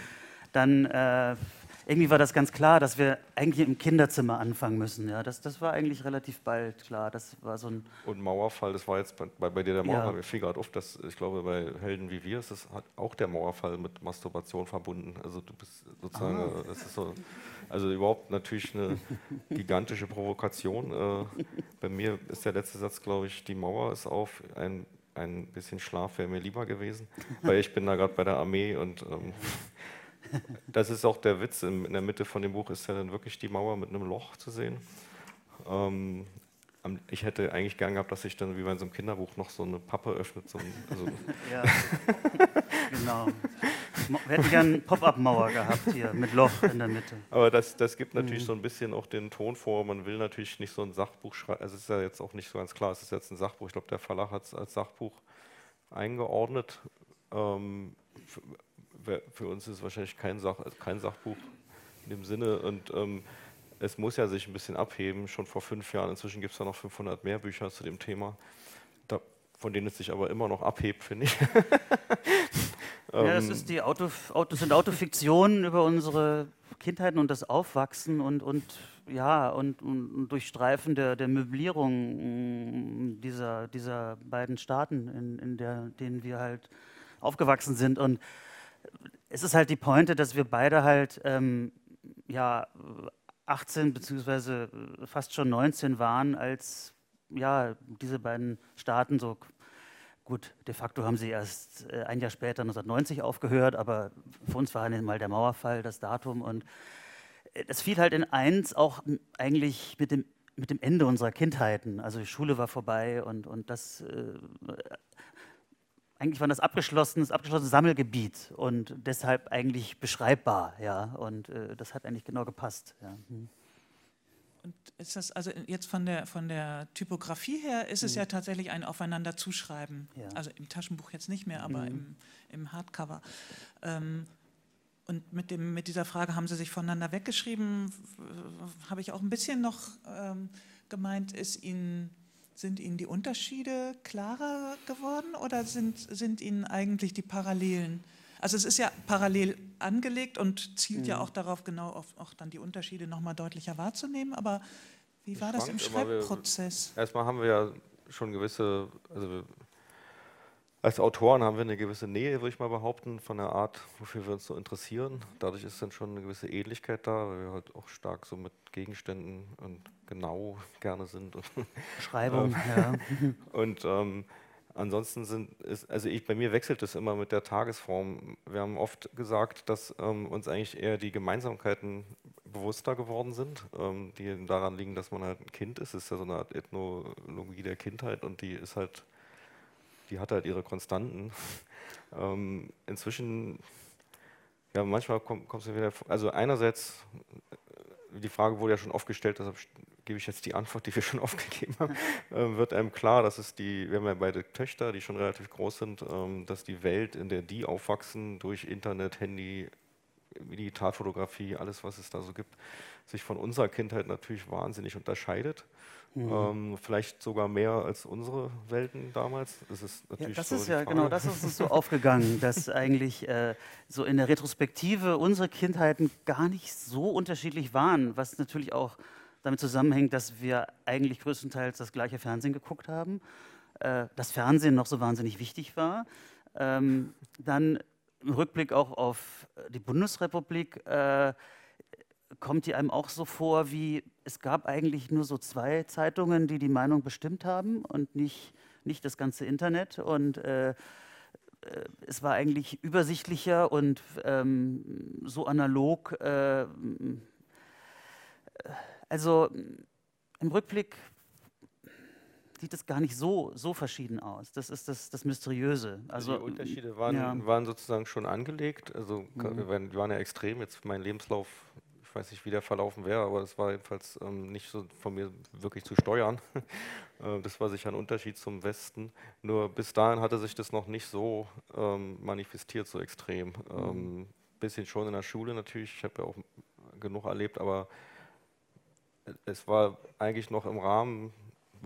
dann äh, irgendwie war das ganz klar, dass wir eigentlich im Kinderzimmer anfangen müssen. Ja, das, das war eigentlich relativ bald klar. Das war so ein Und Mauerfall, das war jetzt bei, bei dir der Mauerfall. Ja. Mir fiel gerade auf, dass ich glaube, bei Helden wie wir ist das hat auch der Mauerfall mit Masturbation verbunden. Also du bist sozusagen, ah. das ist so, also überhaupt natürlich eine gigantische Provokation. Äh, bei mir ist der letzte Satz, glaube ich, die Mauer ist auf, ein, ein bisschen Schlaf wäre mir lieber gewesen, weil ich bin da gerade bei der Armee und ähm, das ist auch der Witz. In der Mitte von dem Buch ist ja dann wirklich die Mauer mit einem Loch zu sehen. Ähm, ich hätte eigentlich gern gehabt, dass sich dann wie bei so einem Kinderbuch noch so eine Pappe öffnet. So also ja, genau. Wir hätten gern Pop-Up-Mauer gehabt hier mit Loch in der Mitte. Aber das, das gibt natürlich mhm. so ein bisschen auch den Ton vor. Man will natürlich nicht so ein Sachbuch schreiben. Also es ist ja jetzt auch nicht so ganz klar, es ist jetzt ein Sachbuch. Ich glaube, der Verlag hat es als Sachbuch eingeordnet. Ähm, für uns ist es wahrscheinlich kein, Sach, kein Sachbuch in dem Sinne und ähm, es muss ja sich ein bisschen abheben. Schon vor fünf Jahren, inzwischen gibt es ja noch 500 mehr Bücher zu dem Thema, da, von denen es sich aber immer noch abhebt, finde ich. ja, das, ähm, ist die Auto, Auto, sind Autofiktionen über unsere Kindheiten und das Aufwachsen und, und ja, und, und Durchstreifen der, der Möblierung mm, dieser, dieser beiden Staaten, in, in der, denen wir halt aufgewachsen sind. Und es ist halt die Pointe, dass wir beide halt ähm, ja, 18 beziehungsweise fast schon 19 waren, als ja, diese beiden Staaten so Gut, de facto haben sie erst äh, ein Jahr später, 1990, aufgehört, aber für uns war mal der Mauerfall das Datum und es fiel halt in eins auch eigentlich mit dem, mit dem Ende unserer Kindheiten. Also die Schule war vorbei und, und das äh, eigentlich war das abgeschlossenes, abgeschlossenes Sammelgebiet und deshalb eigentlich beschreibbar, ja. Und äh, das hat eigentlich genau gepasst. Ja. Hm. Und ist das also jetzt von der von der Typografie her ist es hm. ja tatsächlich ein Aufeinander zuschreiben. Ja. Also im Taschenbuch jetzt nicht mehr, aber hm. im, im Hardcover. Ähm, und mit, dem, mit dieser Frage, haben Sie sich voneinander weggeschrieben, habe ich auch ein bisschen noch ähm, gemeint, ist Ihnen sind Ihnen die Unterschiede klarer geworden oder sind, sind Ihnen eigentlich die Parallelen? Also es ist ja parallel angelegt und zielt mhm. ja auch darauf, genau auf, auch dann die Unterschiede nochmal deutlicher wahrzunehmen. Aber wie war das im Schreibprozess? Wir, erstmal haben wir ja schon gewisse, also als Autoren haben wir eine gewisse Nähe, würde ich mal behaupten, von der Art, wofür wir uns so interessieren. Dadurch ist dann schon eine gewisse Ähnlichkeit da, weil wir halt auch stark so mit Gegenständen und genau gerne sind. Beschreibung, ja. Und ähm, ansonsten sind ist, also ich, bei mir wechselt es immer mit der Tagesform. Wir haben oft gesagt, dass ähm, uns eigentlich eher die Gemeinsamkeiten bewusster geworden sind, ähm, die daran liegen, dass man halt ein Kind ist. Es ist ja so eine Art Ethnologie der Kindheit und die ist halt die hat halt ihre Konstanten. Ähm, inzwischen, ja, manchmal komm, kommst du wieder, also einerseits, äh, die Frage wurde ja schon oft gestellt, deshalb gebe ich jetzt die Antwort, die wir schon oft gegeben haben, äh, wird einem klar, dass es die, wir haben ja beide Töchter, die schon relativ groß sind, ähm, dass die Welt, in der die aufwachsen, durch Internet, Handy, Digitalfotografie, alles, was es da so gibt, sich von unserer Kindheit natürlich wahnsinnig unterscheidet. Mhm. Ähm, vielleicht sogar mehr als unsere Welten damals. Das ist natürlich ja, das so ist ja genau, das ist uns so aufgegangen, dass eigentlich äh, so in der Retrospektive unsere Kindheiten gar nicht so unterschiedlich waren, was natürlich auch damit zusammenhängt, dass wir eigentlich größtenteils das gleiche Fernsehen geguckt haben, äh, das Fernsehen noch so wahnsinnig wichtig war. Ähm, dann im Rückblick auch auf die Bundesrepublik äh, kommt die einem auch so vor, wie es gab eigentlich nur so zwei Zeitungen, die die Meinung bestimmt haben und nicht, nicht das ganze Internet. Und äh, äh es war eigentlich übersichtlicher und ähm, so analog. Äh, also im Rückblick sieht es gar nicht so, so verschieden aus. Das ist das, das Mysteriöse. Also, also die Unterschiede waren, ja. waren sozusagen schon angelegt. Also mhm. wir waren ja extrem. Jetzt mein Lebenslauf, ich weiß nicht, wie der verlaufen wäre, aber es war jedenfalls ähm, nicht so von mir wirklich zu steuern. Äh, das war sicher ein Unterschied zum Westen. Nur bis dahin hatte sich das noch nicht so ähm, manifestiert, so extrem. Mhm. Ähm, bisschen schon in der Schule natürlich. Ich habe ja auch genug erlebt, aber es war eigentlich noch im Rahmen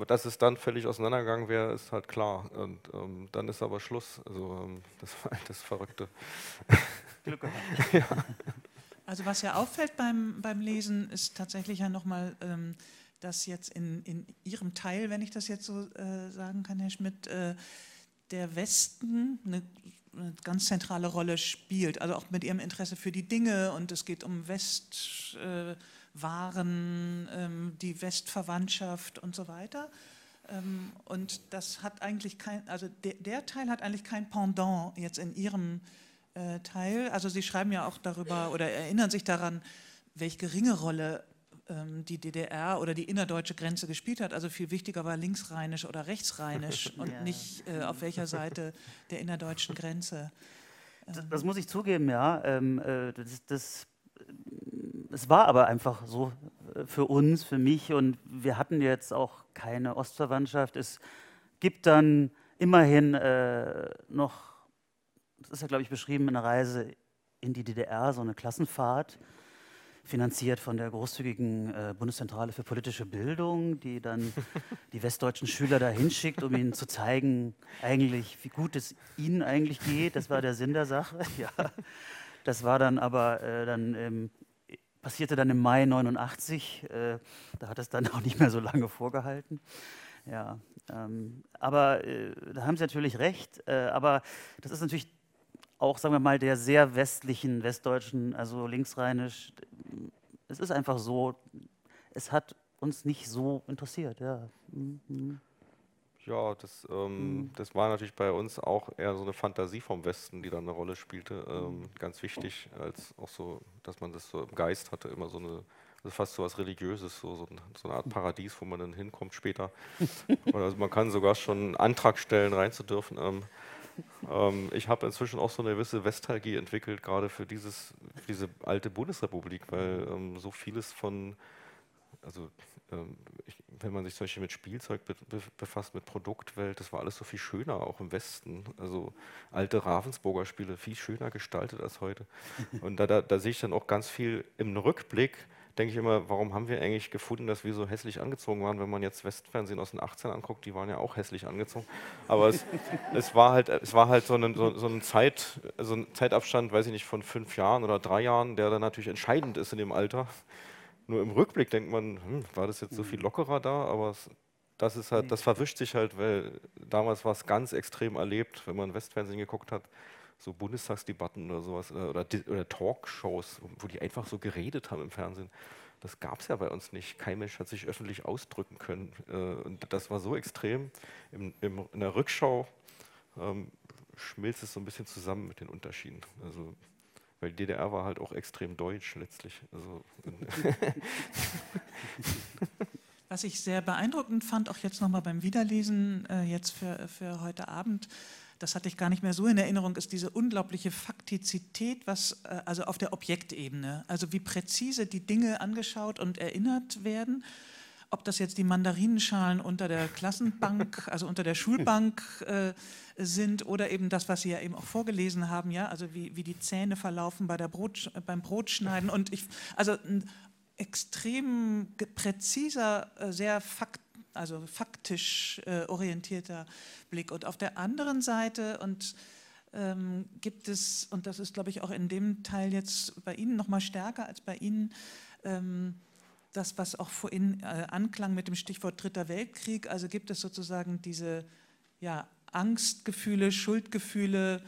dass es dann völlig auseinandergegangen wäre, ist halt klar. Und ähm, dann ist aber Schluss. Also ähm, das war halt das Verrückte. Glück gehabt. ja. Also was ja auffällt beim, beim Lesen, ist tatsächlich ja nochmal, ähm, dass jetzt in, in Ihrem Teil, wenn ich das jetzt so äh, sagen kann, Herr Schmidt, äh, der Westen eine, eine, ganz zentrale Rolle spielt. Also auch mit Ihrem Interesse für die Dinge und es geht um West. Äh, waren, ähm, die Westverwandtschaft und so weiter. Ähm, und das hat eigentlich kein, also der, der, Teil hat eigentlich kein Pendant jetzt in Ihrem äh, Teil. Also Sie schreiben ja auch darüber oder erinnern sich daran, welche geringe Rolle ähm, die DDR oder die innerdeutsche Grenze gespielt hat. Also viel wichtiger war linksrheinisch oder rechtsrheinisch und ja. nicht äh, auf welcher Seite der innerdeutschen Grenze. Das, das muss ich zugeben, ja. Ähm, äh, das, das es war aber einfach so äh, für uns, für mich und wir hatten jetzt auch keine Ostverwandtschaft. Es gibt dann immerhin äh, noch, das ist ja glaube ich beschrieben, eine Reise in die DDR, so eine Klassenfahrt, finanziert von der großzügigen äh, Bundeszentrale für politische Bildung, die dann die westdeutschen Schüler dahin schickt, um ihnen zu zeigen, eigentlich, wie gut es ihnen eigentlich geht. Das war der Sinn der Sache. Ja. Das war dann aber äh, dann ähm, passierte dann im Mai 89. Äh, da hat es dann auch nicht mehr so lange vorgehalten. Ja, ähm, aber äh, da haben Sie natürlich recht. Äh, aber das ist natürlich auch, sagen wir mal, der sehr westlichen, westdeutschen, also linksrheinisch. Es ist einfach so, es hat uns nicht so interessiert. Ja. Mhm. Ja, das, ähm, mhm. das war natürlich bei uns auch eher so eine Fantasie vom Westen, die da eine Rolle spielte. Ähm, mhm. ganz wichtig, als auch so, dass man das so im Geist hatte, immer so eine, also fast so was Religiöses, so, so, eine Art Paradies, wo man dann hinkommt später. also man kann sogar schon einen Antrag stellen, rein zu dürfen. Ähm, ähm, ich habe inzwischen auch so eine gewisse Vestalgie entwickelt, gerade für, dieses, für diese alte Bundesrepublik, weil ähm, so vieles von also ähm, ich, wenn man sich zum Beispiel mit Spielzeug be befasst, mit Produktwelt, das war alles so viel schöner, auch im Westen. Also alte Ravensburger Spiele, viel schöner gestaltet als heute. Und da, da, da sehe ich dann auch ganz viel im Rückblick, denke ich immer, warum haben wir eigentlich gefunden, dass wir so hässlich angezogen waren, wenn man jetzt Westfernsehen aus den 18 anguckt, die waren ja auch hässlich angezogen. Aber es, es war halt, es war halt so, ein, so, so ein, Zeit, so ein Zeitabstand, weiß ich nicht, von fünf Jahren oder drei Jahren, der dann natürlich entscheidend ist in dem Alter. Nur im Rückblick denkt man, hm, war das jetzt so viel mhm. lockerer da, aber es, das ist halt, das verwischt sich halt, weil damals war es ganz extrem erlebt, wenn man Westfernsehen geguckt hat, so Bundestagsdebatten oder sowas oder, oder, oder Talkshows, wo die einfach so geredet haben im Fernsehen. Das gab es ja bei uns nicht. Kein Mensch hat sich öffentlich ausdrücken können. Äh, und das war so extrem. Im, im, in der Rückschau ähm, schmilzt es so ein bisschen zusammen mit den Unterschieden. Also weil die DDR war halt auch extrem deutsch letztlich. Also Was ich sehr beeindruckend fand, auch jetzt nochmal beim Wiederlesen, äh, jetzt für, für heute Abend, das hatte ich gar nicht mehr so in Erinnerung, ist diese unglaubliche Faktizität, was, äh, also auf der Objektebene, also wie präzise die Dinge angeschaut und erinnert werden ob das jetzt die Mandarinenschalen unter der Klassenbank, also unter der Schulbank äh, sind oder eben das, was Sie ja eben auch vorgelesen haben, ja, also wie, wie die Zähne verlaufen bei der Brot, beim Brotschneiden und ich, also ein extrem präziser, äh, sehr fakt, also faktisch äh, orientierter Blick. Und auf der anderen Seite und ähm, gibt es, und das ist, glaube ich, auch in dem Teil jetzt bei Ihnen noch mal stärker als bei Ihnen, ähm, das, was auch vorhin äh, anklang mit dem Stichwort Dritter Weltkrieg, also gibt es sozusagen diese ja, Angstgefühle, Schuldgefühle,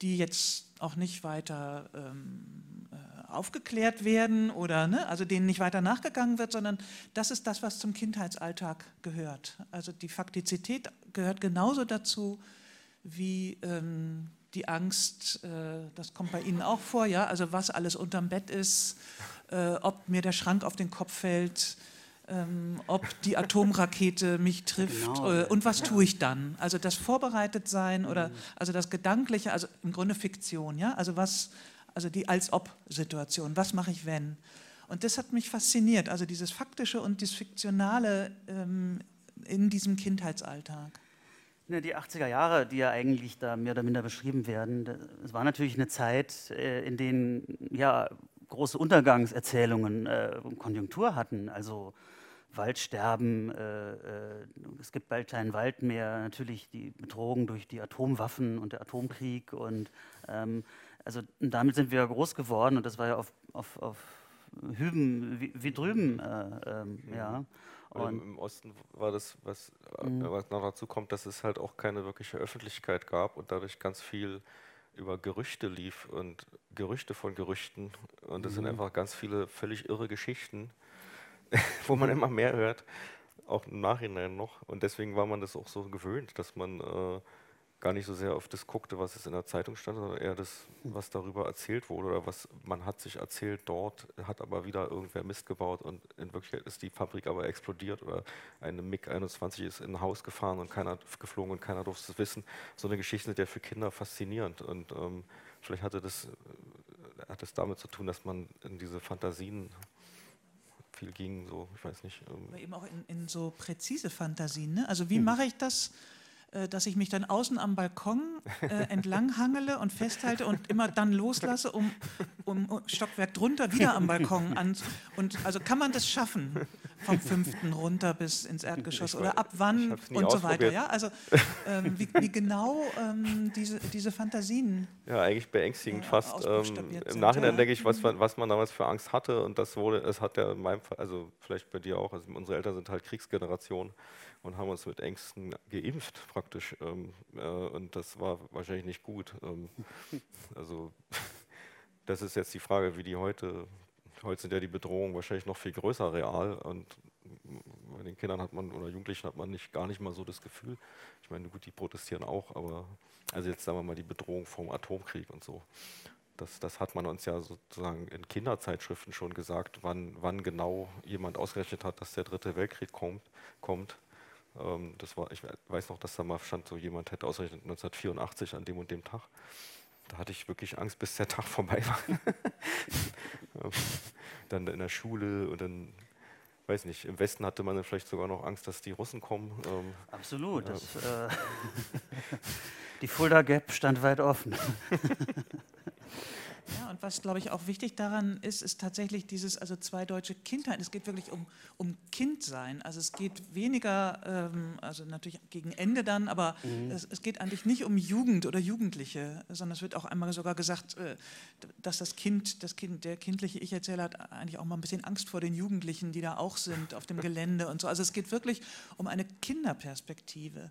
die jetzt auch nicht weiter ähm, äh, aufgeklärt werden oder ne, also denen nicht weiter nachgegangen wird, sondern das ist das, was zum Kindheitsalltag gehört. Also die Faktizität gehört genauso dazu wie ähm, die Angst, äh, das kommt bei Ihnen auch vor, ja, also was alles unterm Bett ist, äh, ob mir der Schrank auf den Kopf fällt, ähm, ob die Atomrakete mich trifft genau. äh, und was tue ich dann? Also das Vorbereitetsein oder mhm. also das Gedankliche, also im Grunde Fiktion, ja, also was, also die Als-Ob-Situation, was mache ich wenn? Und das hat mich fasziniert, also dieses Faktische und das Fiktionale ähm, in diesem Kindheitsalltag. Ja, die 80er Jahre, die ja eigentlich da mehr oder minder beschrieben werden, es war natürlich eine Zeit, äh, in denen ja große Untergangserzählungen äh, Konjunktur hatten. Also Waldsterben, äh, es gibt bald keinen Wald mehr, natürlich die Bedrohung durch die Atomwaffen und der Atomkrieg. Und ähm, also damit sind wir groß geworden und das war ja auf, auf, auf Hüben wie, wie drüben. Äh, ähm, ja. Und Im Osten war das, was, äh, mhm. was noch dazu kommt, dass es halt auch keine wirkliche Öffentlichkeit gab und dadurch ganz viel über Gerüchte lief und Gerüchte von Gerüchten. Und das mhm. sind einfach ganz viele völlig irre Geschichten, wo man immer mehr hört, auch im Nachhinein noch. Und deswegen war man das auch so gewöhnt, dass man äh, gar nicht so sehr auf das guckte, was es in der Zeitung stand, sondern eher das, was darüber erzählt wurde oder was man hat sich erzählt dort, hat aber wieder irgendwer Mist gebaut und in Wirklichkeit ist die Fabrik aber explodiert oder eine MiG-21 ist in ein Haus gefahren und keiner geflogen und keiner durfte es wissen. So eine Geschichte sind ja für Kinder faszinierend und ähm, vielleicht hatte das, hat es damit zu tun, dass man in diese Fantasien viel ging, so, ich weiß nicht. Ähm Aber eben auch in, in so präzise Fantasien. Ne? Also wie hm. mache ich das? Äh, dass ich mich dann außen am Balkon äh, entlanghangele und festhalte und immer dann loslasse, um, um Stockwerk drunter wieder am Balkon an. Und also kann man das schaffen, vom fünften runter bis ins Erdgeschoss ich oder ab wann und so weiter. Ja? Also ähm, wie, wie, genau ähm, diese, diese Fantasien. Ja, eigentlich beängstigend äh, fast. Ähm, Im Nachhinein ja. denke ich, was, was man damals für Angst hatte und das wurde, es hat ja in meinem Fall, also vielleicht bei dir auch, also unsere Eltern sind halt Kriegsgeneration und haben uns mit Ängsten geimpft praktisch. Ähm, äh, und das war wahrscheinlich nicht gut. Ähm, also das ist jetzt die Frage, wie die heute, heute sind ja die Bedrohungen wahrscheinlich noch viel größer real und bei den Kindern hat man oder Jugendlichen hat man nicht, gar nicht mal so das Gefühl. Ich meine, gut, die protestieren auch, aber also jetzt sagen wir mal die Bedrohung vom Atomkrieg und so. Das, das hat man uns ja sozusagen in Kinderzeitschriften schon gesagt, wann, wann genau jemand ausgerechnet hat, dass der dritte Weltkrieg kommt. kommt. Ähm, das war, ich weiß noch, dass da mal stand, so jemand hätte ausgerechnet 1984 an dem und dem Tag. Da hatte ich wirklich Angst, bis der Tag vorbei war. Ähm, dann in der Schule und dann, weiß nicht, im Westen hatte man dann vielleicht sogar noch Angst, dass die Russen kommen. Ähm, Absolut. Ja. Das, äh, die Fulda Gap stand weit offen. Ja, und was, glaube ich, auch wichtig daran ist, ist tatsächlich dieses, also zwei deutsche Kindheit. Es geht wirklich um, um Kindsein. Also es geht weniger, ähm, also natürlich gegen Ende dann, aber mhm. es, es, geht eigentlich nicht um Jugend oder Jugendliche, sondern es wird auch einmal sogar gesagt, äh, dass das Kind, das Kind, der kindliche Ich-Erzähler hat eigentlich auch mal ein bisschen Angst vor den Jugendlichen, die da auch sind auf dem Gelände und so. Also es geht wirklich um eine Kinderperspektive.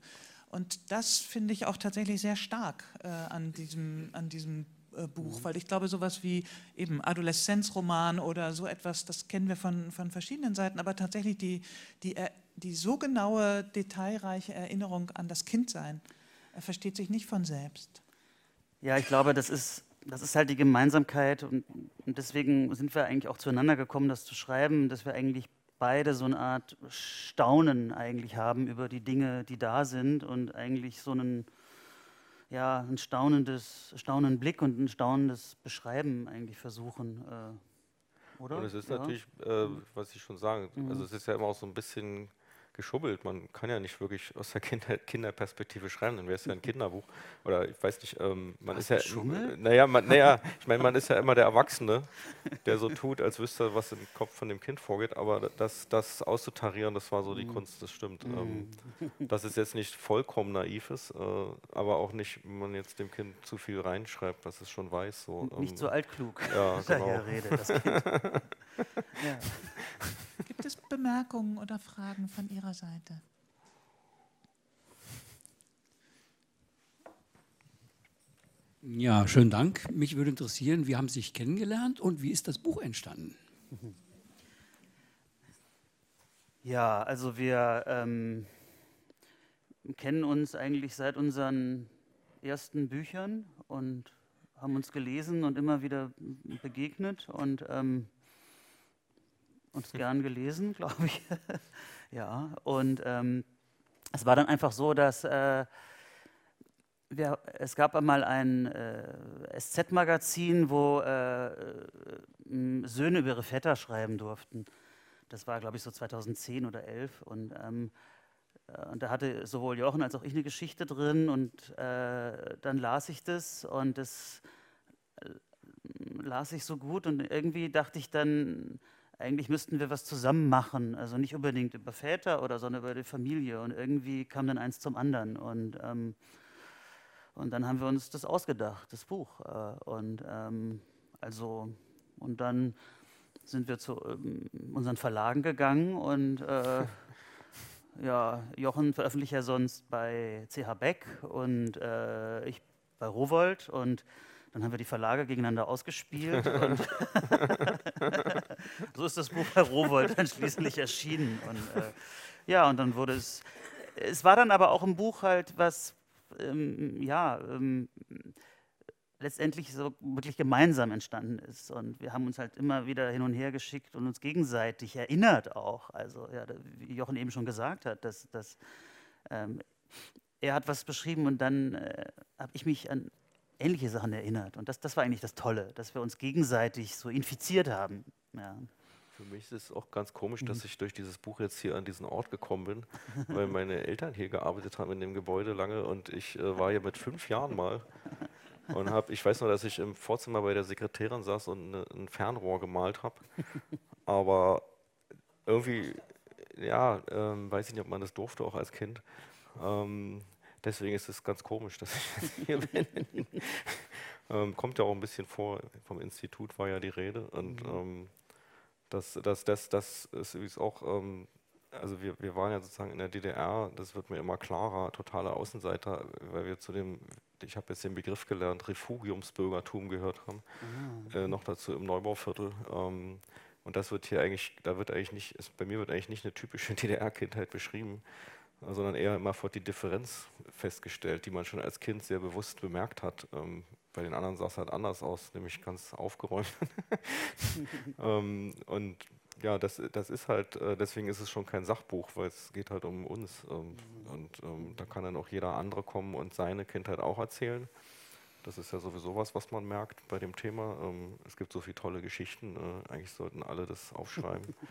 Und das finde ich auch tatsächlich sehr stark äh, an, diesem, an diesem Buch, weil ich glaube, sowas wie eben Adoleszenzroman oder so etwas, das kennen wir von, von verschiedenen Seiten, aber tatsächlich die, die, die so genaue, detailreiche Erinnerung an das Kindsein versteht sich nicht von selbst. Ja, ich glaube, das ist, das ist halt die Gemeinsamkeit und, und deswegen sind wir eigentlich auch zueinander gekommen, das zu schreiben, dass wir eigentlich beide so eine Art Staunen eigentlich haben über die Dinge, die da sind und eigentlich so einen ja, ein staunendes, staunenden Blick und ein staunendes Beschreiben eigentlich versuchen. Äh. oder? Und es ist Ja. natürlich, äh, was ich schon sagen, Mhm. also es ist ja immer auch so ein bisschen geschubbelt. Man kann ja nicht wirklich aus der Kinder Kinderperspektive schreiben, dann wäre es ja ein Kinderbuch. Oder ich weiß nicht, ähm, man Was, ist ja, geschummelt? naja, man, naja, ich meine, man ist ja immer der Erwachsene, der so tut, als wüsste er, was im Kopf von dem Kind vorgeht. Aber das, das auszutarieren, das war so die Kunst, das stimmt. Ähm, dass es jetzt nicht vollkommen naiv ist, äh, aber auch nicht, wenn man jetzt dem Kind zu viel reinschreibt, was es schon weiß. So, Nicht ähm, so altklug. Ja, genau. Redet das Kind. ja. Gibt es Bemerkungen oder Fragen von Ihrer Seite? Ja, schönen Dank. Mich würde interessieren, wie haben Sie sich kennengelernt und wie ist das Buch entstanden? Ja, also wir ähm, kennen uns eigentlich seit unseren ersten Büchern und haben uns gelesen und immer wieder begegnet und ähm, uns gern gelesen, glaube ich. ja, und ähm, es war dann einfach so, dass äh, wir, es gab einmal ein äh, SZ-Magazin, wo äh, äh, Söhne über ihre Väter schreiben durften. Das war, glaube ich, so 2010 oder 11. Und, ähm, äh, und da hatte sowohl Jochen als auch ich eine Geschichte drin. Und äh, dann las ich das und das äh, las ich so gut. Und irgendwie dachte ich dann, eigentlich müssten wir was zusammen machen. Also nicht unbedingt über Väter oder, sondern über die Familie. Und irgendwie kam dann eins zum anderen. Und, ähm, und dann haben wir uns das ausgedacht, das Buch. Äh, und ähm, also, und dann sind wir zu ähm, unseren Verlagen gegangen und äh, ja, Jochen veröffentlicht ja sonst bei CH Beck und äh, ich bei Rowold und dann haben wir die Verlage gegeneinander ausgespielt und so ist das Buch bei Rowold dann schließlich erschienen und äh, ja, und dann wurde es, es war dann aber auch ein Buch halt, was ähm, ja, ähm, letztendlich so wirklich gemeinsam entstanden ist. Und wir haben uns halt immer wieder hin und her geschickt und uns gegenseitig erinnert auch. Also, ja, wie Jochen eben schon gesagt hat, dass, dass ähm, er hat was beschrieben und dann äh, habe ich mich an ähnliche Sachen erinnert. Und das, das war eigentlich das Tolle, dass wir uns gegenseitig so infiziert haben. Ja. Für mich ist es auch ganz komisch, dass ich durch dieses Buch jetzt hier an diesen Ort gekommen bin, weil meine Eltern hier gearbeitet haben in dem Gebäude lange und ich äh, war hier mit fünf Jahren mal und habe, ich weiß noch, dass ich im Vorzimmer bei der Sekretärin saß und ne, ein Fernrohr gemalt habe, aber irgendwie, ja, ähm, weiß ich nicht, ob man das durfte auch als Kind. Ähm, deswegen ist es ganz komisch, dass ich jetzt hier bin. ähm, kommt ja auch ein bisschen vor, vom Institut war ja die Rede und ähm, das, das, das, das ist übrigens auch, ähm, also wir, wir waren ja sozusagen in der DDR, das wird mir immer klarer, totale Außenseiter, weil wir zu dem, ich habe jetzt den Begriff gelernt, Refugiumsbürgertum gehört haben, äh, noch dazu im Neubauviertel. Ähm, und das wird hier eigentlich, da wird eigentlich nicht, ist, bei mir wird eigentlich nicht eine typische DDR-Kindheit beschrieben, sondern eher immer die Differenz festgestellt, die man schon als Kind sehr bewusst bemerkt hat. Ähm, bei den anderen sah es halt anders aus, nämlich ganz aufgeräumt. ähm, und ja, das, das ist halt, äh, deswegen ist es schon kein Sachbuch, weil es geht halt um uns. Ähm, und ähm, da kann dann auch jeder andere kommen und seine Kindheit auch erzählen. Das ist ja sowieso was, was man merkt bei dem Thema. Ähm, es gibt so viele tolle Geschichten. Äh, eigentlich sollten alle das aufschreiben.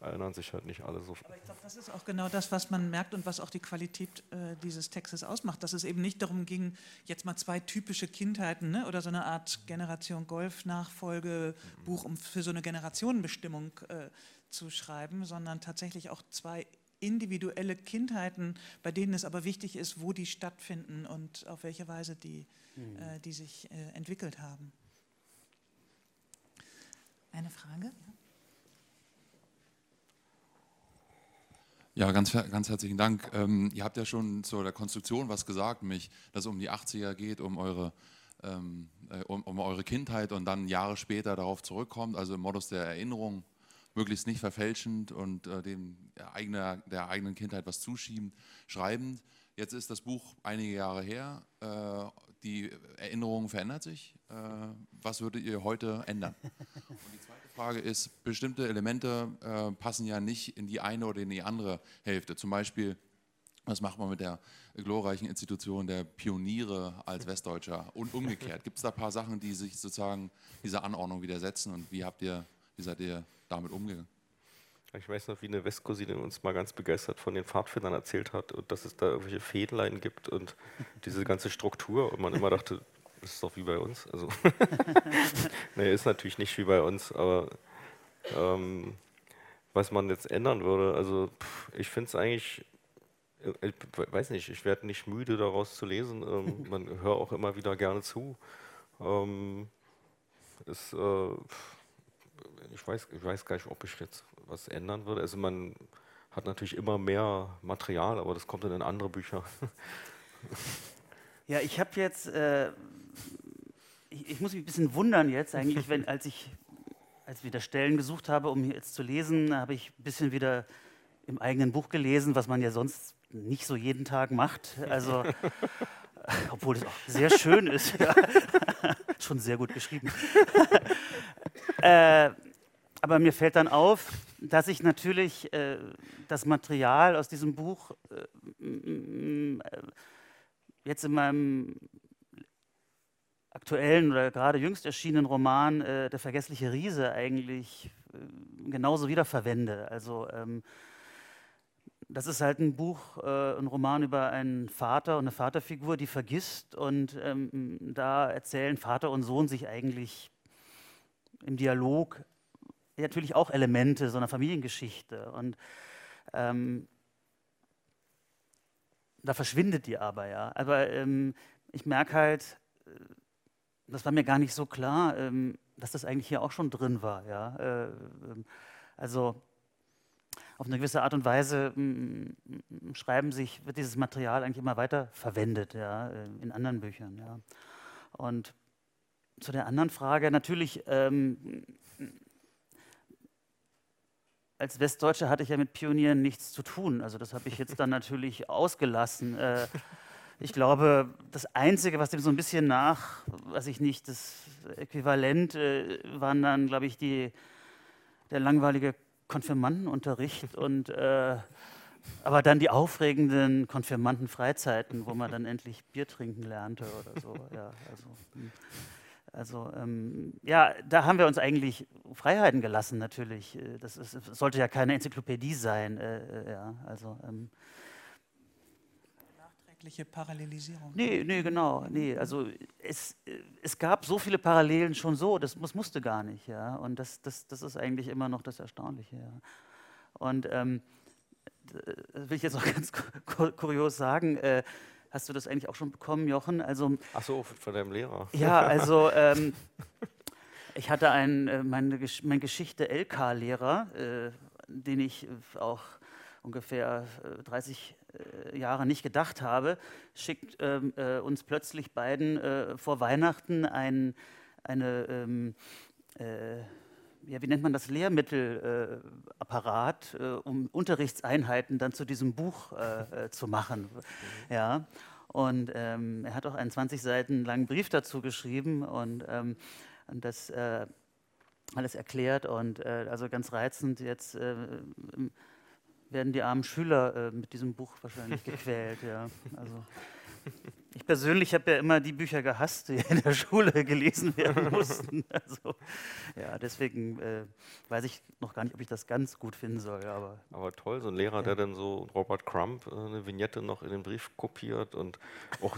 erinnern sich halt nicht alle so. Aber ich glaube, das ist auch genau das, was man merkt und was auch die Qualität äh, dieses Textes ausmacht, dass es eben nicht darum ging, jetzt mal zwei typische Kindheiten ne, oder so eine Art Generation Golf-Nachfolgebuch, um für so eine Generationenbestimmung äh, zu schreiben, sondern tatsächlich auch zwei individuelle Kindheiten, bei denen es aber wichtig ist, wo die stattfinden und auf welche Weise die, äh, die sich äh, entwickelt haben. Eine Frage? Ja, ganz, her- ganz herzlichen Dank. Ähm, ihr habt ja schon zu der Konstruktion was gesagt, nämlich, dass es um die 80er geht, um eure, ähm, äh, um, um eure Kindheit und dann Jahre später darauf zurückkommt, also im Modus der Erinnerung, möglichst nicht verfälschend und äh, dem der, eigene, der eigenen Kindheit was zuschiebend, schreibend. Jetzt ist das Buch einige Jahre her. Äh, die Erinnerung verändert sich. Äh, was würdet ihr heute ändern? Und die zweite Frage ist, bestimmte Elemente äh, passen ja nicht in die eine oder in die andere Hälfte. Zum Beispiel Was macht man mit der glorreichen Institution der Pioniere als Westdeutscher und umgekehrt? Gibt es da ein paar Sachen, die sich sozusagen dieser Anordnung widersetzen und wie habt ihr, wie seid ihr damit umgegangen? Ich weiß noch, wie eine Westcousine uns mal ganz begeistert von den Pfadfindern erzählt hat und dass es da irgendwelche Fädenlein gibt und diese ganze Struktur und man immer dachte, das ist doch wie bei uns. Also nee, ist natürlich nicht wie bei uns, aber ähm, was man jetzt ändern würde, also pff, ich finde es eigentlich, äh, ich weiß nicht, ich werde nicht müde daraus zu lesen. Ähm, man hört auch immer wieder gerne zu. Ähm, ist, äh, ich, weiß, ich weiß gar nicht, ob ich jetzt was ändern würde. Also man hat natürlich immer mehr Material, aber das kommt dann in andere Bücher. Ja, ich habe jetzt, äh, ich, ich, muss mich ein bisschen wundern jetzt eigentlich, wenn, als ich, als wieder Stellen gesucht habe, um jetzt zu lesen, habe ich ein bisschen wieder im eigenen Buch gelesen, was man ja sonst nicht so jeden Tag macht. Also, obwohl es auch sehr schön ist. Ja. Schon sehr gut geschrieben. Äh, aber mir fällt dann auf, dass ich natürlich äh, das Material aus diesem Buch äh, jetzt in meinem aktuellen oder gerade jüngst erschienenen Roman äh, Der vergessliche Riese eigentlich äh, genauso wiederverwende. Also ähm, das ist halt ein Buch, äh, ein Roman über einen Vater und eine Vaterfigur, die vergisst und ähm, da erzählen Vater und Sohn sich eigentlich im Dialog natürlich auch Elemente so einer Familiengeschichte. Und ähm, da verschwindet die aber, ja. Aber ähm, ich merke halt, äh, das war mir gar nicht so klar, ähm, dass das eigentlich hier auch schon drin war, ja. Äh, ähm, also auf eine gewisse Art und Weise schreiben sich, wird dieses Material eigentlich immer weiter verwendet, ja, äh, in anderen Büchern, ja. Und zu der anderen Frage, natürlich ähm, als Westdeutscher hatte ich ja mit Pionieren nichts zu tun. Also das habe ich jetzt dann natürlich ausgelassen. Äh, ich glaube, das Einzige, was dem so ein bisschen nach, weiß ich nicht, das Äquivalent äh, waren dann, glaube ich, die, der langweilige Konfirmandenunterricht und äh, aber dann die aufregenden Konfirmandenfreizeiten, wo man dann endlich Bier trinken lernte oder so. Ja, also, hm. Also ähm, ja, da haben wir uns eigentlich Freiheiten gelassen natürlich. Äh, das, ist, das sollte ja keine Enzyklopädie sein. Äh, äh, ja, also, ähm, Nachträgliche Parallelisierung. Nee, nee, genau. Nee, also es, es gab so viele Parallelen schon so, das, das musste gar nicht. Ja? Und das, das, das ist eigentlich immer noch das Erstaunliche. Ja? Und ähm, das will ich jetzt auch ganz kurios sagen. Äh, Hast du das eigentlich auch schon bekommen, Jochen? Also, Ach so, von deinem Lehrer. Ja, also ähm, ich hatte einen, äh, meine, mein Geschichte-LK-Lehrer, äh, den ich äh, auch ungefähr 30 äh, Jahre nicht gedacht habe, schickt ähm, äh, uns plötzlich beiden äh, vor Weihnachten ein, eine ähm, ja, wie nennt man das, Lehrmittelapparat, äh, äh, um Unterrichtseinheiten dann zu diesem Buch äh, äh zu machen. Ja. Und ähm, er hat auch einen 20 Seiten langen Brief dazu geschrieben und, ähm, und das äh, alles erklärt und äh, also ganz reizend. Jetzt werden die armen Schüler mit diesem Buch wahrscheinlich gequält. Ja. Also, ich persönlich habe ja immer die Bücher gehasst, die in der Schule gelesen werden mussten. Also, ja, deswegen äh, weiß ich noch gar nicht, ob ich das ganz gut finden soll. Aber, aber toll, so ein Lehrer, ja. der dann so Robert Crump äh, eine Vignette noch in den Brief kopiert und auch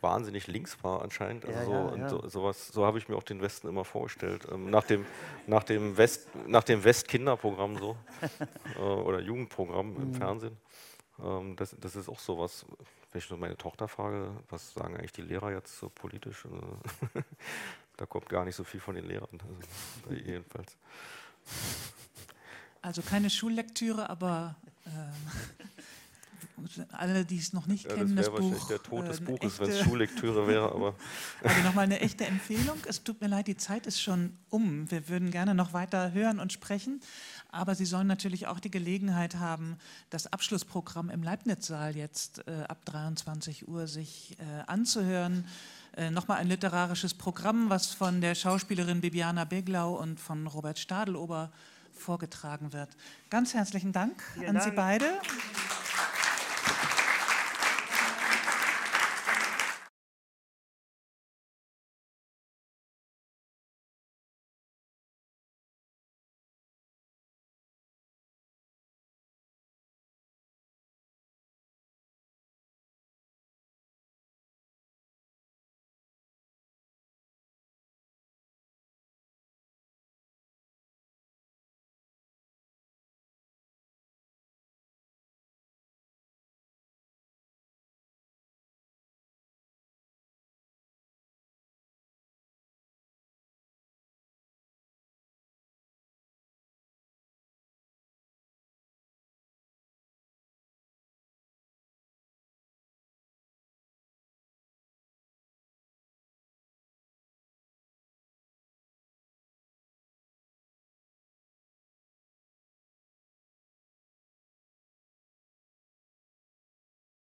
wahnsinnig links war anscheinend. Also ja, so, ja, und so, sowas, so habe ich mir auch den Westen immer vorgestellt. Ähm, nach dem, nach dem West, nach dem West-Kinderprogramm so äh, oder Jugendprogramm im mhm. Fernsehen. Ähm, das, das ist auch sowas wenn ich nur meine Tochter frage, was sagen eigentlich die Lehrer jetzt so politisch? Äh, da kommt gar nicht so viel von den Lehrern, also jedenfalls. Also keine Schullektüre, aber äh, alle, die es noch nicht ja, kennen, das, das Buch. Der Tod des äh, Buches, wenn es Schullektüre wäre, aber. Also nochmal eine echte Empfehlung. Es tut mir leid, die Zeit ist schon um. Wir würden gerne noch weiter hören und sprechen. Aber Sie sollen natürlich auch die Gelegenheit haben, das Abschlussprogramm im Leibniz-Saal jetzt äh, ab 23 Uhr sich äh, anzuhören. Äh, Nochmal ein literarisches Programm, was von der Schauspielerin Bibiana Beglau und von Robert Stadelober vorgetragen wird. Ganz herzlichen Dank Vielen an Dank. Sie beide.